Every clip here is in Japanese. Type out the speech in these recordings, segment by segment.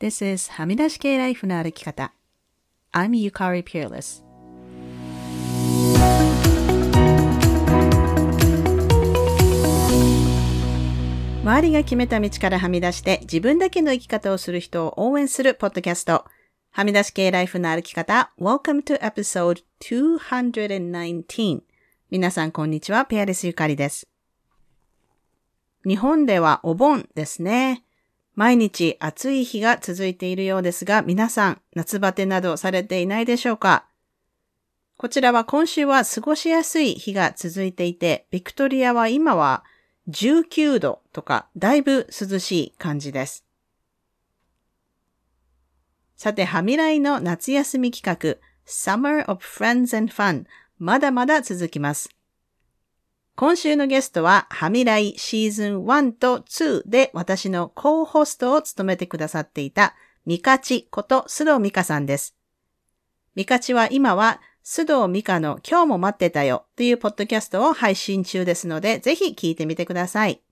This is はみ出し系ライフの歩き方。I'm Yukari Peerless. 周りが決めた道からはみ出して自分だけの生き方をする人を応援するポッドキャスト。はみ出し系ライフの歩き方。Welcome to episode 219. 皆さんこんにちは。ペアレスゆかりです。日本ではお盆ですね。毎日暑い日が続いているようですが、皆さん夏バテなどされていないでしょうか？こちらは今週は過ごしやすい日が続いていて、ビクトリアは今は19度とかだいぶ涼しい感じです。さて、はみらいの夏休み企画 Summer of Friends and Fun まだまだ続きます。今週のゲストは、はみらいシーズン1と2で私のコーホストを務めてくださっていた、ミカチこと須藤美香さんです。ミカチは今は、須藤美香の今日も待ってたよというポッドキャストを配信中ですので、ぜひ聞いてみてください。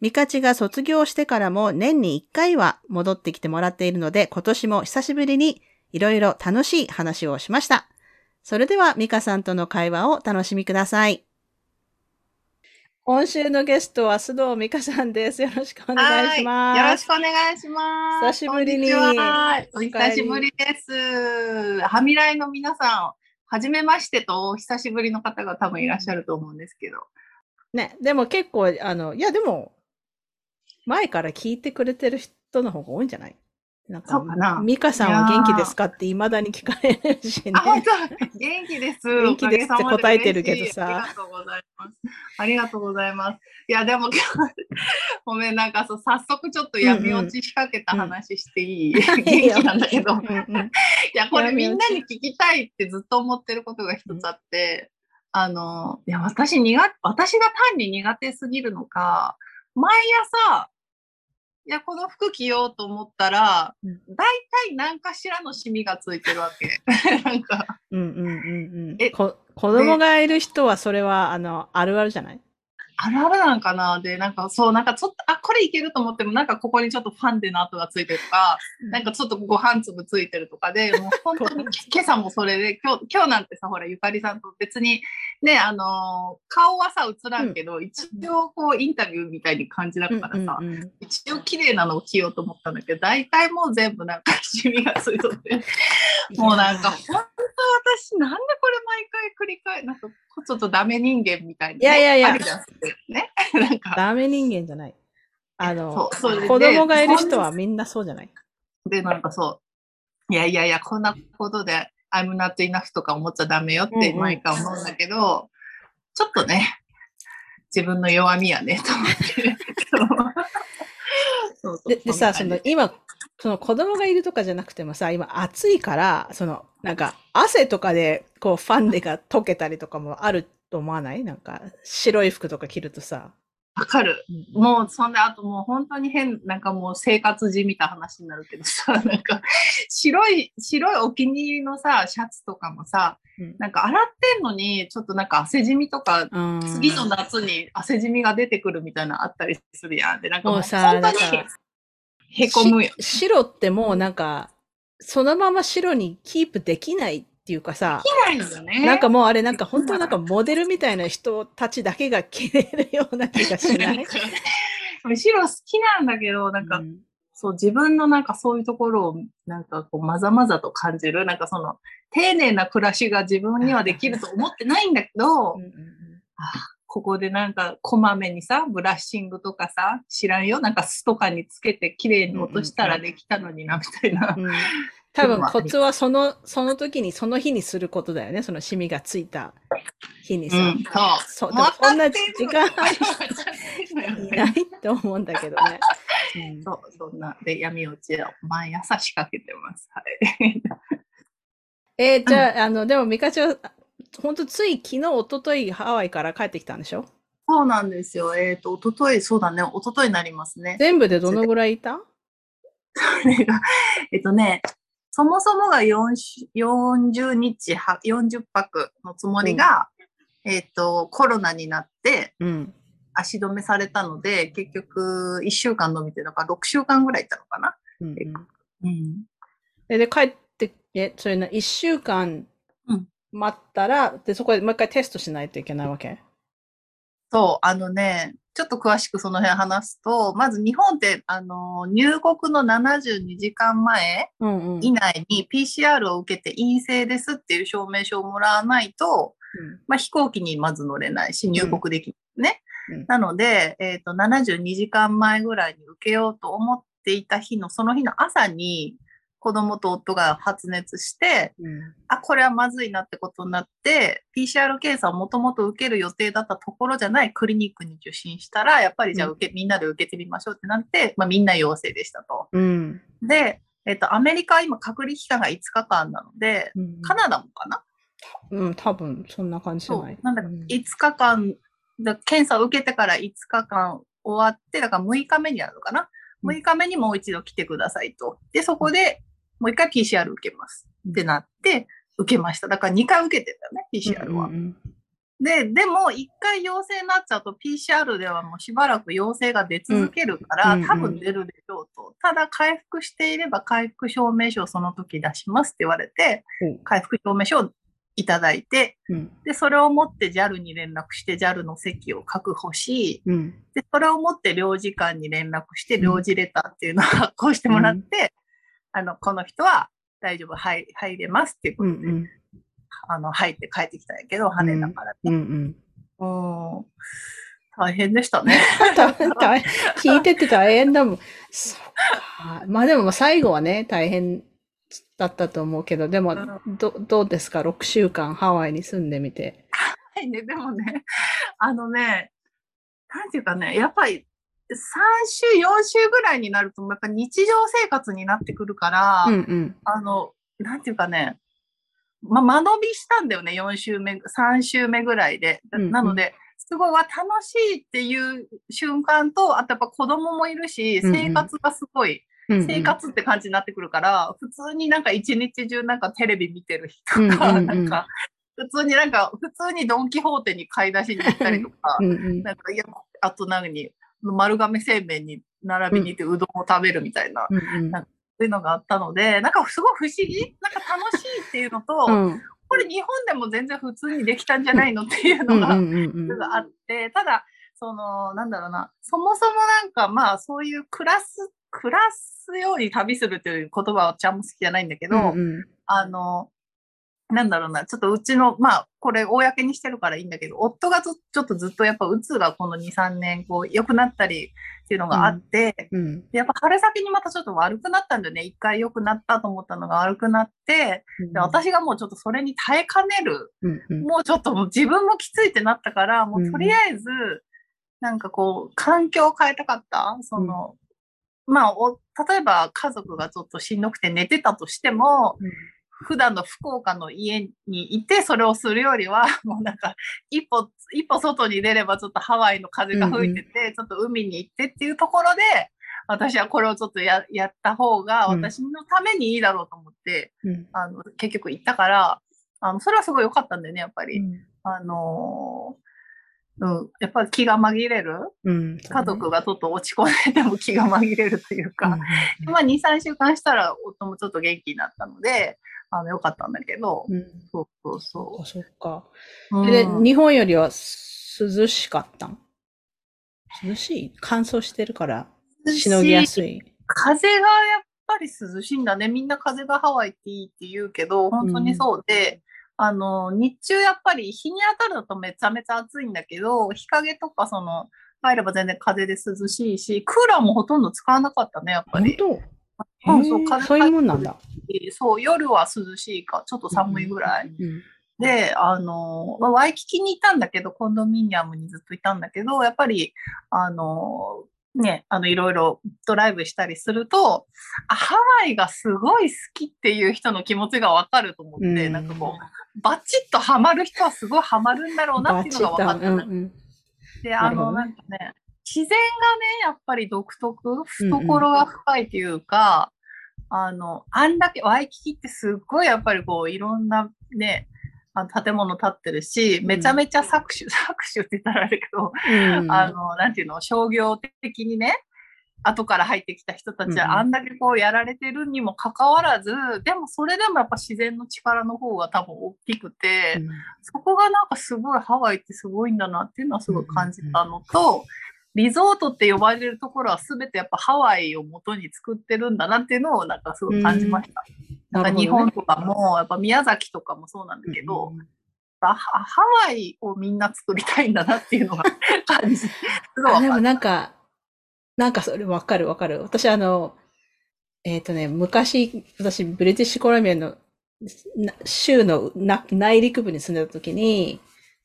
ミカチが卒業してからも年に1回は戻ってきてもらっているので、今年も久しぶりにいろいろ楽しい話をしました。それでは、ミカさんとの会話をお楽しみください。今週のゲストは須藤美香さんです。よろしくお願いします。よろしくお願いします。久しぶりに。お久しぶりです。はみらいの皆さん、はじめましてとお久しぶりの方が多分いらっしゃると思うんですけど。ね、でも結構、あの、いやでも、前から聞いてくれてる人の方が多いんじゃない？なんか、かミカさんは元気ですかって未だに聞かれるしね。元気です。元気ですって答えてるけどさ。ありがとうございます。ありがとうございます。いや、でも今日、ごめん、なんかそう、早速ちょっと闇落ちしかけた話していい、うん うん、元気なんだけど。うんうん、いや、これみんなに聞きたいってずっと思ってることが一つあって、あの、いや、私苦、私が単に苦手すぎるのか、毎朝、いや、この服着ようと思ったら、大体何かしらのシミがついてるわけ。なんか。うんうんうんうん。え、こ、子供がいる人はそれは、あの、あるあるじゃない？あるあるなんかな？で、なんかそう、なんかちょっと、あ、これいけると思っても、なんかここにちょっとファンデの跡がついてるとか、なんかちょっとご飯粒ついてるとかで、もう本当に 今朝もそれで、今日、今日なんてさ、ほら、ゆかりさんと別に、ね、あのー、顔はさ、映らんけど、うん、一応こう、インタビューみたいに感じだからさ、うんうんうん、一応綺麗なのを着ようと思ったんだけど、大体もう全部なんかシミがついとって、もうなんか、本当私、なんでこれ毎回繰り返、なんか、ちょっとダメ人間みたいな、ね。いやいやいや。ね。なんか。ダメ人間じゃない。あの、そう子供がいる人はみんなそうじゃないで、なんかそう。いやいやいや、こんなことで、I'm not enough とか思っちゃダメよって毎回思うんだけど、うんうん、ちょっとね、自分の弱みやね、と思って。ででさ、その今、その子供がいるとかじゃなくてもさ、今暑いから、その、なんか汗とかでこうファンデが溶けたりとかもあると思わない？なんか白い服とか着るとさ。わかる。もう、そんで、あともう本当に変、なんかもう生活時みたいな話になるけどさ、なんか、白い、白いお気に入りのさ、シャツとかもさ、うん、なんか洗ってんのに、ちょっとなんか汗じみとか、次の夏に汗じみが出てくるみたいなあったりするやん。で、なんかもう本当にへこむよ。白ってもうなんか、そのまま白にキープできないっていうかさ、ね。なんかもうあれなんか本当なんかモデルみたいな人たちだけが着れるような気がしない？白好きなんだけど、なんか、うん、そう自分のなんかそういうところをなんかこうまざまざと感じる。なんかその丁寧な暮らしが自分にはできると思ってないんだけど、うんうんうん、ここでなんかこまめにさ、ブラッシングとかさ、知らんよ、なんか巣とかにつけて綺麗に落としたらできたのにな、みたいな。うん多分コツはその、その時に、その日にすることだよね。そのシミがついた日にさ。うん、そう。そんな時間いないと思うんだけどね。うん、そう、そんな。で、闇落ちを毎朝仕掛けてます。はい。えー、じゃあ、あの、でも、ミカチは、本当つい昨日、一昨日ハワイから帰ってきたんでしょ？そうなんですよ。えっ、ー、と、一昨日そうだね、一昨日になりますね。全部でどのぐらいいた？それが、えっとね、そもそもが40日、40泊のつもりが、うん、えっ、と、コロナになって、うん、足止めされたので、結局1週間伸びて、だから6週間ぐらいいたのかな。うんうん。で、帰って、え、それな、一週間うん。待ったら、で、そこでもう一回テストしないといけないわけ？そう、あのね、ちょっと詳しくその辺話すと、まず日本って、あの、入国の72時間前うんうん。以内に PCR を受けて陰性ですっていう証明書をもらわないと、まあ、飛行機にまず乗れないし、入国できないね。うんなので、えっ、と、72時間前ぐらいに受けようと思っていた日の、その日の朝に、子供と夫が発熱して、うんあ、これはまずいなってことになって、PCR 検査をもともと受ける予定だったところじゃないクリニックに受診したら、やっぱりじゃあ受け、みんなで受けてみましょうってなって、まあ、みんな陽性でしたと。うん。で、えっ、と、アメリカは今隔離期間が5日間なので、うんカナダもかな？うん、多分そんな感じじゃない。。そうなんだかうん5日間、だ検査を受けてから5日間終わって、だから6日目になるのかな？うん6日目にもう一度来てくださいと。で、そこでもう一回 PCR 受けます。ってなって、受けました。だから2回受けてたよね、PCR は。うんうんで、でも1回陽性になっちゃうと PCR ではもうしばらく陽性が出続けるから、うん多分出るでしょうと。ただ回復していれば回復証明書をその時出しますって言われて、うん回復証明書をいただいて、うんで、それを持って JAL に連絡して JAL の席を確保し、うんで、それを持って領事館に連絡して、うん領事レターっていうのを発行してもらって、あの、この人は大丈夫、入入れますっていうことで、うんうんあの、入って帰ってきたんやけど、羽田からうんうね。んうん。大変でしたね。聞いてて大変だもん。そっか。まあでも最後はね、大変だったと思うけど、でも、どどうですか ?6 週間ハワイに住んでみて。はいね、でもね、あのね、なんていうかね、やっぱり、3週、4週ぐらいになると、やっぱ日常生活になってくるから、うんうん。あの、なんていうかね、ま、間延びしたんだよね、4週目、3週目ぐらいで。うんうん。なので、すごいわ、楽しいっていう瞬間と、あとやっぱ子供もいるし、生活がすごい、うんうん。生活って感じになってくるから、普通になんか一日中なんかテレビ見てる人とか、なんか、普通になんか、普通にドンキホーテに買い出しに行ったりとか、なんか、いや、あと何？に、丸亀製麺に並びに行ってうどんを食べるみたいな、うんうん。そういうのがあったので、なんかすごい不思議なんか楽しいっていうのと、うん。これ日本でも全然普通にできたんじゃないのっていううんのがあって、ただ、その、なんだろうな、そもそもなんかまあそういう暮らす、暮らすように旅するという言葉はちゃんも好きじゃないんだけど、うんうん。あの、なんだろうな、ちょっとうちの、まあ、これ、公にしてるからいいんだけど、夫がずちょっとずっとやっぱ、うつがこの2、3年、こう、良くなったりっていうのがあって、うんでやっぱ春先にまたちょっと悪くなったんだよね。一回良くなったと思ったのが悪くなって、で私がもうちょっとそれに耐えかねる。うんうんもうちょっと自分もきついってなったから、もうとりあえず、なんかこう、環境を変えたかった。その、まあお、例えば家族がちょっとしんどくて寝てたとしても、普段の福岡の家にいてそれをするよりは、もうなんか、一歩、一歩外に出ればちょっとハワイの風が吹いてて、ちょっと海に行ってっていうところで、私はこれをちょっとややった方がうん。私のためにいいだろうと思って、うん。あの、結局行ったから、あの、それはすごい良かったんだよね、やっぱり。うん。ああのーうん、やっぱり気が紛れる。うん家族がちょっと落ち込んでても気が紛れるというか、うんまあ2、3週間したら夫もちょっと元気になったので、あの、よかったんだけど、うんそうそうそあそっか。う。で、うん日本よりは涼しかったん？涼しい？乾燥してるから、しのぎやすい。風がやっぱり涼しいんだね。みんな風がハワイっていいって言うけど、本当にそうで、あの、日中やっぱり日に当たるとめちゃめちゃ暑いんだけど、日陰とかその、入れば全然風で涼しいし、クーラーもほとんど使わなかったね、やっぱり。本当？うんそうそういうもんなんだ。そう、夜は涼しいか、ちょっと寒いぐらい。うんで、あの、まあワイキキにいたんだけど、コンドミニアムにずっといたんだけど、やっぱり、あの、ね、あの、いろいろドライブしたりすると、あハワイがすごい好きっていう人の気持ちがわかると思って、うん。なんかこう、バチッとハマる人はすごいハマるんだろうなっていうのが分かったで、あの、なんかね、自然がね、やっぱり独特、懐が深いというか、あの、あんだけ、ワイキキってすっごいやっぱりこう、いろんなね、あの建物建ってるし、めちゃめちゃ搾取、搾取って言ったらあれだけど、うんあの、なんていうの、商業的にね、後から入ってきた人たちうんうん。はあんだけこうやられてるにもかかわらず、でもそれでもやっぱ自然の力の方が多分大きくて、そこがなんかすごいハワイってすごいんだなっていうのはすごい感じたのと、リゾートって呼ばれるところは全てやっぱハワイを元に作ってるんだなっていうのをなんかすごい感じました。なんか日本とかも、やっぱ宮崎とかもそうなんだけど、ハハワイをみんな作りたいんだなっていうのが感じ。すごいでもなんか、なんかそれわかるわかる。私あの、えっ、とね、昔、私、ブリティッシュコロンビアのな州のな内陸部に住んでた時に、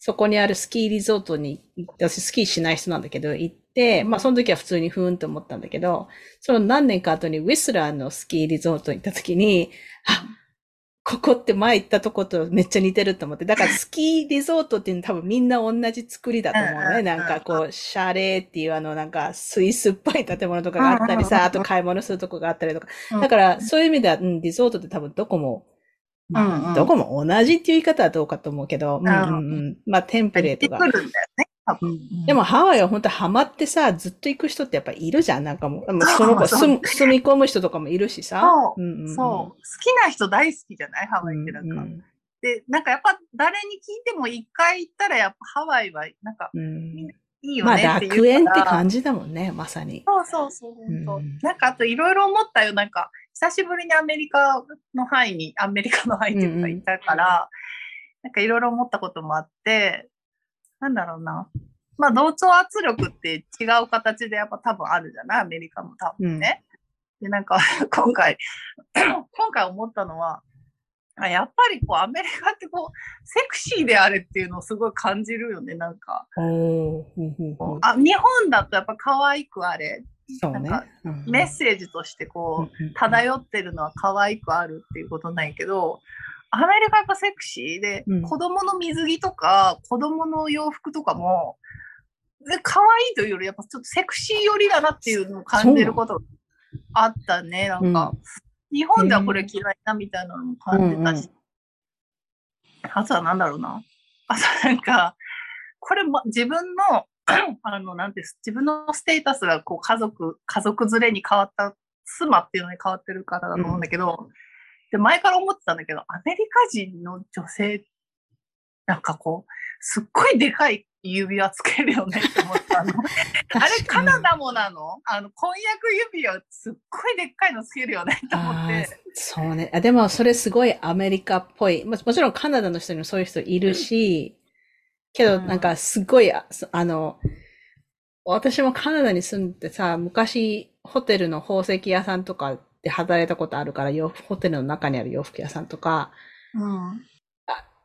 そこにあるスキーリゾートに、私スキーしない人なんだけど、行って、まあその時は普通にふーんと思ったんだけど、その何年か後にウィスラーのスキーリゾートに行った時に、あ、ここって前行ったとことめっちゃ似てると思って。だからスキーリゾートっていうの多分みんな同じ作りだと思うね。なんかこう、シャレーっていうあのなんかスイスっぽい建物とかがあったりさ、あと買い物するとこがあったりとか。うんだからそういう意味では、うん、リゾートって多分どこも、まあうんうんどこも同じっていう言い方はどうかと思うけど、うんうんうん、まあテンプレートが。でもハワイは本当ハマってさ、ずっと行く人ってやっぱいるじゃん。なんかもう、もうその子住み込む人とかもいるしさ。そううんうんうんそう。好きな人大好きじゃないハワイってなんか。うんで、なんかやっぱ誰に聞いても一回行ったらやっぱハワイはなんかうんいいよまあねっていう園って感じだもんね、まさに。そうそうそう、本当、うんなんかあといろいろ思ったよ。なんか、久しぶりにアメリカの範囲に、アメリカの範囲っていうかうんうんいたから、なんかいろいろ思ったこともあって、なんだろうな。まあ、同調圧力って違う形でやっぱ多分あるじゃない？アメリカも多分ね。で、なんか、今回、今回思ったのは、あやっぱりこうアメリカってこうセクシーであれっていうのをすごい感じるよね、なんか。あ日本だとやっぱ可愛くあれ、そうねなんか。うんメッセージとしてこう、漂ってるのは可愛くあるっていうことないけど、アメリカやっぱセクシーで、うん子供の水着とか、子供の洋服とかも、で可愛いというより、やっぱちょっとセクシー寄りだなっていうのを感じることがあったね。なんか、日本ではこれ嫌いなみたいなのも感じたし。あとはなんだろうな。あとなんか、これも自分の、あの、なんて自分のステータスがこう家族、家族連れに変わった、妻っていうのに変わってる方だと思うんだけど、で、前から思ってたんだけど、アメリカ人の女性、なんかこう、すっごいでかい指輪つけるよねって思ったの。あれカナダもなの？あの、婚約指輪すっごいでっかいのつけるよねって思って。そうね。あでも、それすごいアメリカっぽい。ももちろんカナダの人にもそういう人いるし、けど、うんなんかすごい、あの、私もカナダに住んでさ、昔、ホテルの宝石屋さんとかで働いたことあるから、洋服ホテルの中にある洋服屋さんとか、うん。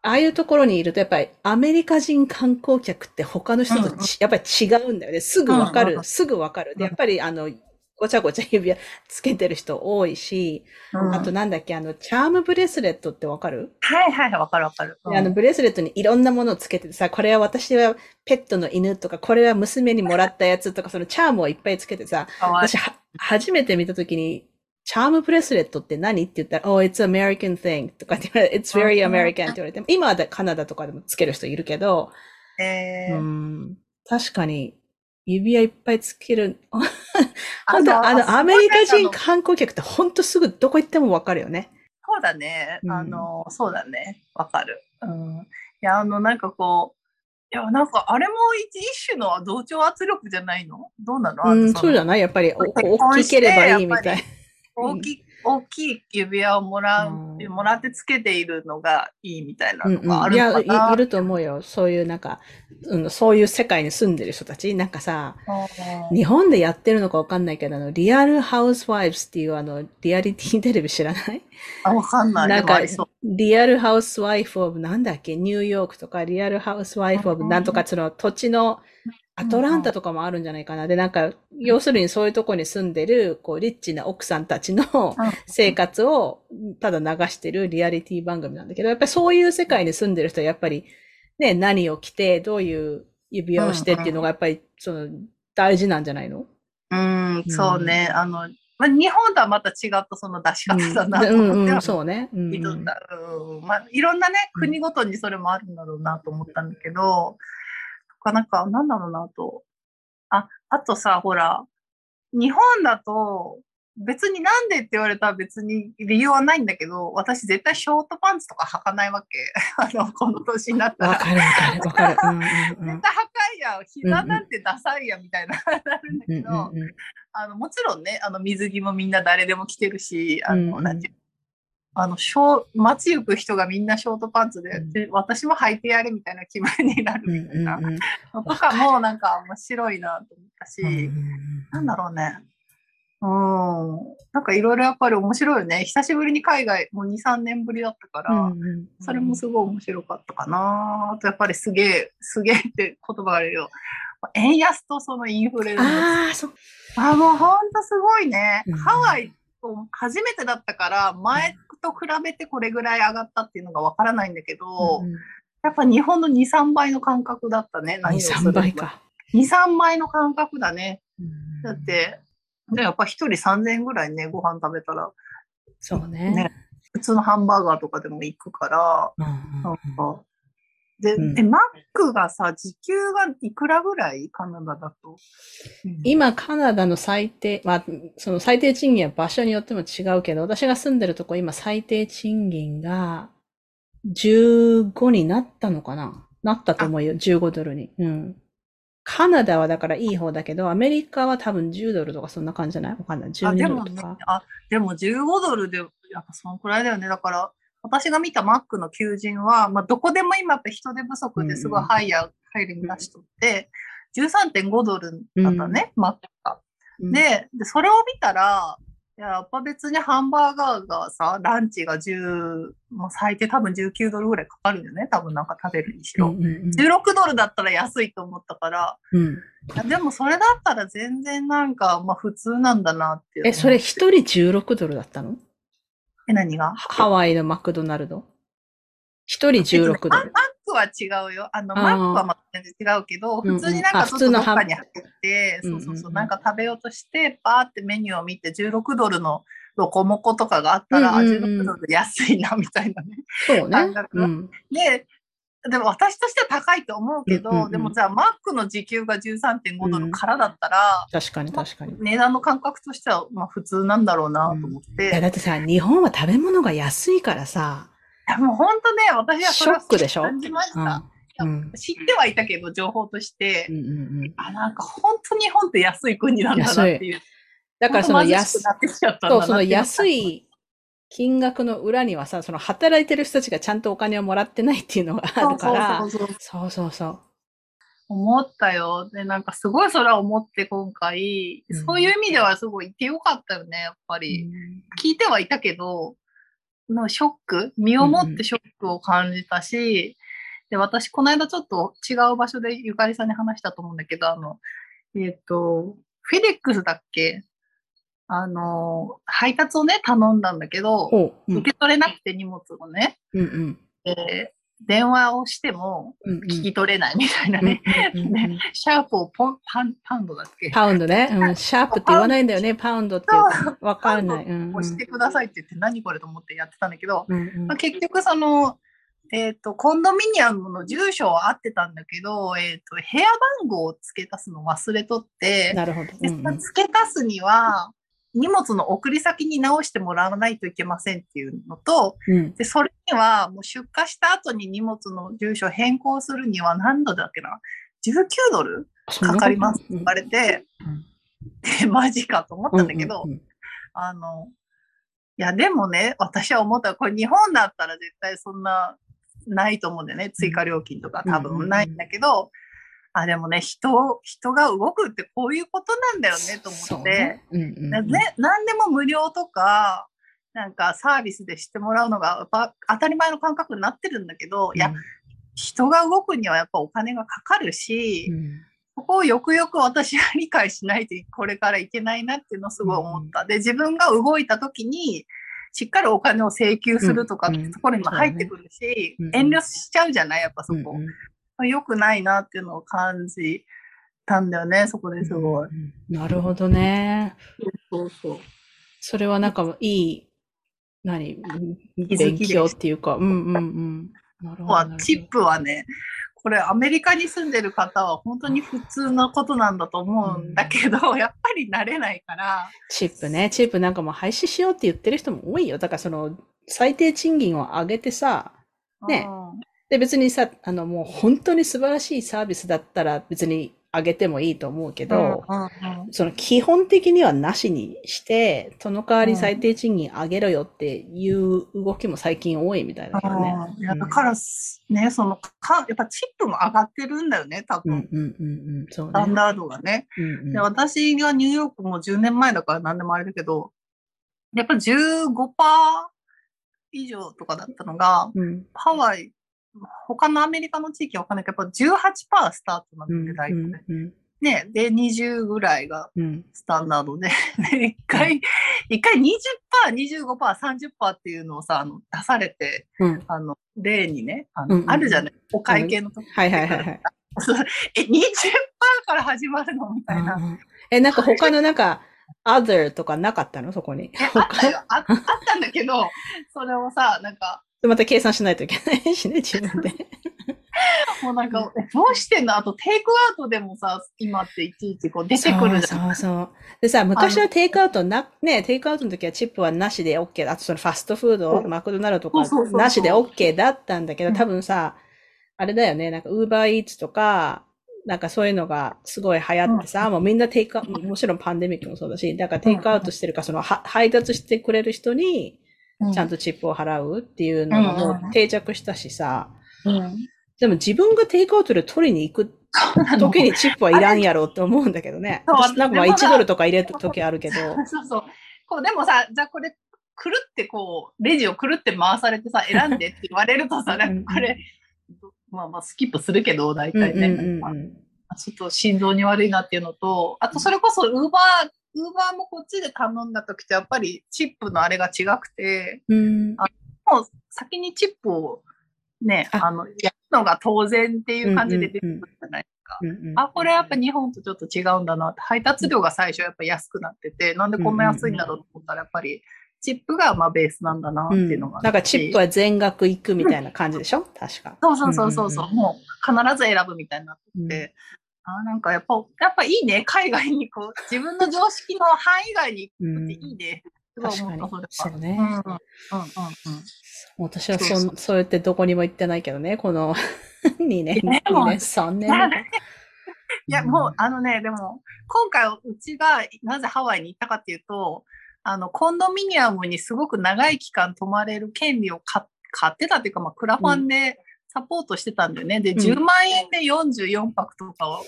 ああいうところにいると、やっぱりアメリカ人観光客って他の人とち、やっぱり違うんだよね。すぐわかる、うんうんすぐわかる。で、うん。やっぱりあの、ごちゃごちゃ指輪つけてる人多いし、うん。あとなんだっけ、あの、チャームブレスレットってわかる、はいはいはい、わかるわかる。であの、ブレスレットにいろんなものをつけててさ、これは私はペットの犬とか、これは娘にもらったやつとか、そのチャームをいっぱいつけてさ、私は、初めて見たときに、チャームブレスレットって何？って言ったら、Oh, it's American thing とかって言われて、It's very うん American って言われて、今はカナダとかでもつける人いるけど、えーうん、確かに、指輪いっぱいつける。あ本当あの、アメリカ人観光客って本当すぐどこ行ってもわかるよね。そうだね。うんあの、そうだね。わかる。うん。いや、あの、なんかこう、いや、なんか、あれも一一種の同調圧力じゃないの？どうなの？うん、そうじゃない？やっぱり、大きければいいみたい。大きい、大きい指輪をもらう、うんもらってつけているのがいいみたいなうんうん、のがあるいやのかな。い、いると思うよ。そういうなんか、うん、そういう世界に住んでる人たち。なんかさ、うん日本でやってるのかわかんないけど、あの、リアルハウスワイブスっていうあの、リアリティテレビ知らない？あ、わかんない。なんかリアルハウスワイフオブ、なんだっけ、ニューヨークとか、リアルハウスワイフオブ、うんなんとか、その土地の、アトランタとかもあるんじゃないかな。で、なんか、要するにそういうとこに住んでる、こう、リッチな奥さんたちのうん生活を、ただ流してるリアリティ番組なんだけど、やっぱりそういう世界に住んでる人は、やっぱり、ね、何を着て、どういう指輪をしてっていうのが、やっぱり、その、大事なんじゃないの？うん、そうね。あの、まあ、日本とはまた違ったその出し方だなと思っては、そうね。うん。うんまあ、いろんなね、国ごとにそれもあるんだろうなと思ったんだけど、とかなんか、なんだろうなと。あ、あとさ、ほら、日本だと、別になんでって言われたら別に理由はないんだけど、私絶対ショートパンツとか履かないわけ。あの、この年になったら。わかるわかるわかる。うんうん絶対履かいやん。膝なんてダサいやんみたいな、なるんだうんけど、うんうんあの、もちろんね、あの、水着もみんな誰でも着てるし、あの、うんなんていうあの、ショー街行く人がみんなショートパンツで、うんで私も履いてやれみたいな気分になるうんみたいなうんうんのとかもなんか面白いなと思ったし、うんうんなんだろうね。うん。なんかいろいろやっぱり面白いよね。久しぶりに海外、もう2、3年ぶりだったから、うんうんそれもすごい面白かったかな。あとやっぱりすげえ、すげえって言葉があるよ。円安とそのインフレのああ、そう。あ、もうほんとすごいねうん。ハワイと初めてだったから、前と比べてこれぐらい上がったっていうのがわからないんだけど、うんやっぱ日本の2、3倍の感覚だったね。何をする2、3倍。か。2、3倍の感覚だね。うんだって、ね、やっぱ一人3000円ぐらいね、ご飯食べたら、そうね。ね普通のハンバーガーとかでも行くから、うんうんなんうんか、で、うんで、マックがさ、時給がいくらぐらいカナダだと？うん今、カナダの最低、まあ、その最低賃金は場所によっても違うけど、私が住んでるとこ今最低賃金が15になったのかな？なったと思うよ。15ドルに。うん。カナダはだからいい方だけど、アメリカは多分10ドルとかそんな感じじゃない？わかんない。あ、12でもねドルとか。、あ、でも15ドルで、やっぱそのくらいだよね。だから、私が見たマックの求人は、まあ、どこでも今やっぱ人手不足ですごいハイヤー、ハイリング出しとって、13.5ドルだったね、マックが。うん、で、で、それを見たら、いややっぱ別にハンバーガーがさ、ランチが10、もう最低多分19ドルぐらいかかるよね。多分なんか食べるにしろ。うんうんうん16ドルだったら安いと思ったから、うんでもそれだったら全然なんか、まあ普通なんだなっていう。え、それ一人16ドルだったの？え、何が？ハワイのマクドナルド。一人16ドル。マックは違うよ。あの、マックはまた全然違うけど、普通になんあかちょっとどっかに入って、そうそうそう、なんか食べようとして、バーってメニューを見て、16ドルのロコモコとかがあったら、あうんうんうん16ドルで安いな、みたいなね。そうね。で、でも私としては高いと思うけど、うんうんうんでもじゃあマックの時給が13.5ドルからだったら、確かに確かに。値段の感覚としてはまあ普通なんだろうなと思って。いや、だってさ、日本は食べ物が安いからさ、いやもう本当ね、私はそれはショックでしょ？感じました。うんうん知ってはいたけど、情報として、うんうんうん。あ、なんか本当日本って安い国なんだなっていう。だからその安くなってきちゃったんだそう、なその安い金額の裏にはさ、その働いてる人たちがちゃんとお金をもらってないっていうのがあるから、そうそうそう。思ったよ。で、なんかすごいそれは思って今回、うんそういう意味ではすごいいてよかったよね、やっぱり。聞いてはいたけど、のショック？身をもってショックを感じたし、で、私、この間ちょっと違う場所でゆかりさんに話したと思うんだけど、あの、えっ、と、フェデックスだっけ？あの、配達をね、頼んだんだけど、おう、うん。受け取れなくて荷物をね、うんうん。で電話をしても聞き取れないみたいなうん ね、シャープをポンパンパウンドだっけ？パウンドね。うん、シャープって言わないんだよね、パウンドって。わかんない。押してくださいって言って何これと思ってやってたんだけど、うんうん。まあ、結局その、えっ、と、コンドミニアムの住所は合ってたんだけど、えっ、と、部屋番号を付け足すの忘れとって、なるほど。でうんうん。付け足すには、荷物の送り先に直してもらわないといけませんっていうのと、うん。で、それにはもう出荷した後に荷物の住所を変更するには何度だっけな ?19 ドルかかりますって言われて、で、マジかと思ったんだけど、うんうんうん。あの、いや、でもね、私は思った。これ日本だったら絶対そんなないと思うんだよね。追加料金とか多分ないんだけど、あ、でもね、人、人が動くってこういうことなんだよねと思って、ね。うんうんうん。ね、何でも無料とか、なんかサービスでしてもらうのが当たり前の感覚になってるんだけど、いや、人が動くにはやっぱお金がかかるし、うん。ここをよくよく私は理解しないとこれからいけないなっていうのをすごい思った。で、自分が動いた時に、しっかりお金を請求するとかっうんてところにも入ってくるし、うん遠慮しちゃうじゃないやっぱそこ。うんうん良くないなっていうのを感じたんだよね、そこですごい。うんなるほどね。そうそう。それはなんかいい、何、勉強っていうか、うんうんうん。なるほど。チップはね、これアメリカに住んでる方は本当に普通のことなんだと思うんだけど、やっぱり慣れないから。チップね、チップなんかもう廃止しようって言ってる人も多いよ。だからその、最低賃金を上げてさ、ねうんで別にさ、あのもう本当に素晴らしいサービスだったら別に上げてもいいと思うけど、うんうんうんその基本的にはなしにして、その代わり最低賃金上げろよっていう動きも最近多いみたいだよね。うんだからすね、そのか、やっぱチップも上がってるんだよね、多分。うんうんうんうん、そうね。スタンダードがね。うんうんで私がニューヨークも10年前だから何でもあれだけど、やっぱ15%以上とかだったのが、うんハワイ、他のアメリカの地域はわかんないけど、やっぱ18%スタートなうんので、大体。うんね、で、20ぐらいがうん。スタンダードで、で一回、一回20%、25%、30%っていうのをさ、あの、出されて、うん。あの、例にね、あの、うんうん。あるじゃない、お会計の時。はいはいはいはい。そう。え、20%から始まるの？みたいな。うんうんえ、なんか他のなんか、other とかなかったの？そこに。え、あったよ。ああったんだけど、それをさ、なんか、また計算しないといけないしね、自分で。もうなんか、えどうしてんの？あと、テイクアウトでもさ、今っていちいちこう出てくるじゃん。そうそう。でさ、昔はテイクアウトな、ね、テイクアウトの時はチップはなしで OK だ。あとそのファストフード、マクドナルドとかなしで OK だったんだけど、うん多分さ、あれだよね、なんかウーバーイーツとか、なんかそういうのがすごい流行ってさ、もうみんなテイクアウト、もちろんパンデミックもそうだし、だからテイクアウトしてるから、そのは配達してくれる人にうちゃんとチップを払うっていうのがもう定着したしさ、うん。でも自分がテイクアウトで取りに行く時にチップはいらんやろって思うんだけどね。私なんかまあでもさ1ドルとか入れた時あるけど。そうそう。こう、でもさ、じゃあこれ、くるってこう、レジをくるって回されてさ、選んでって言われるとさ、なんかこれ、まあまあスキップするけど、大体ね。ちょっと心臓に悪いなっていうのと、あとそれこそウーバー、ウーバーもこっちで頼んだ時とやっぱりチップのあれが違くて、うんもう先にチップをね、ああの、やるのが当然っていう感じで出てくるじゃないですか。うんうんあ、これやっぱ日本とちょっと違うんだなって。配達料が最初やっぱ安くなってて、なんでこんな安いんだろうと思ったらやっぱりチップがまあベースなんだなっていうのがあって、なんかチップは全額いくみたいな感じでしょ確か。そうそうそうそうそう、うんうんもう必ず選ぶみたいになってて、あなんかやっぱ、やっぱいいね、海外にこう、自分の常識の範囲外にうん行っていいね。すごいそうね。うんうんうんうんうん。私はそそうそう。やってどこにも行ってないけどね、この 2年、いやで2も年、3年。いや、もう、あのね、でも、今回、うちがなぜハワイに行ったかっていうと、あの、コンドミニアムにすごく長い期間泊まれる権利を買買ってたっていうか、まあ、クラファンでサポートしてたんだよね。で、うん10万円で44泊とかを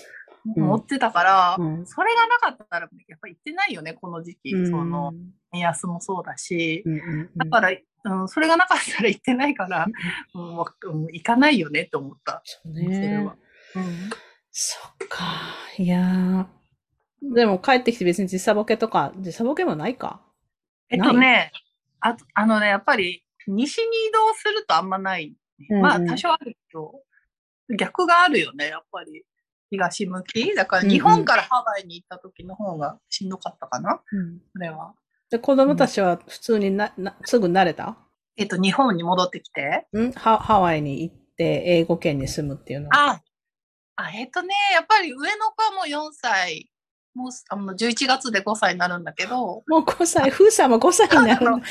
うん持ってたから、うんそれがなかったら、やっぱり行ってないよね、この時期。うんその、円安もそうだし。うんうんうんだから、うん、それがなかったら行ってないから、うんわうん行かないよねって思った。そうそれねは。。うんそっか。いやー。でも帰ってきて別に時差ボケとか、時差ボケもないか。えっとね、あとあのね、やっぱり西に移動するとあんまない、ね。まあ多少あるけど、逆があるよね、やっぱり。東向き？だから日本からハワイに行った時の方がしんどかったかな、うん。それは。で子供たちは普通にな、なすぐ慣れた？えっと、日本に戻ってきて。ん？ハハワイに行って英語圏に住むっていうのは。あ、あえっとね、やっぱり上の子はもう4歳、もうあの11月で5歳になるんだけど、もう5歳、フーさんも5歳になるの。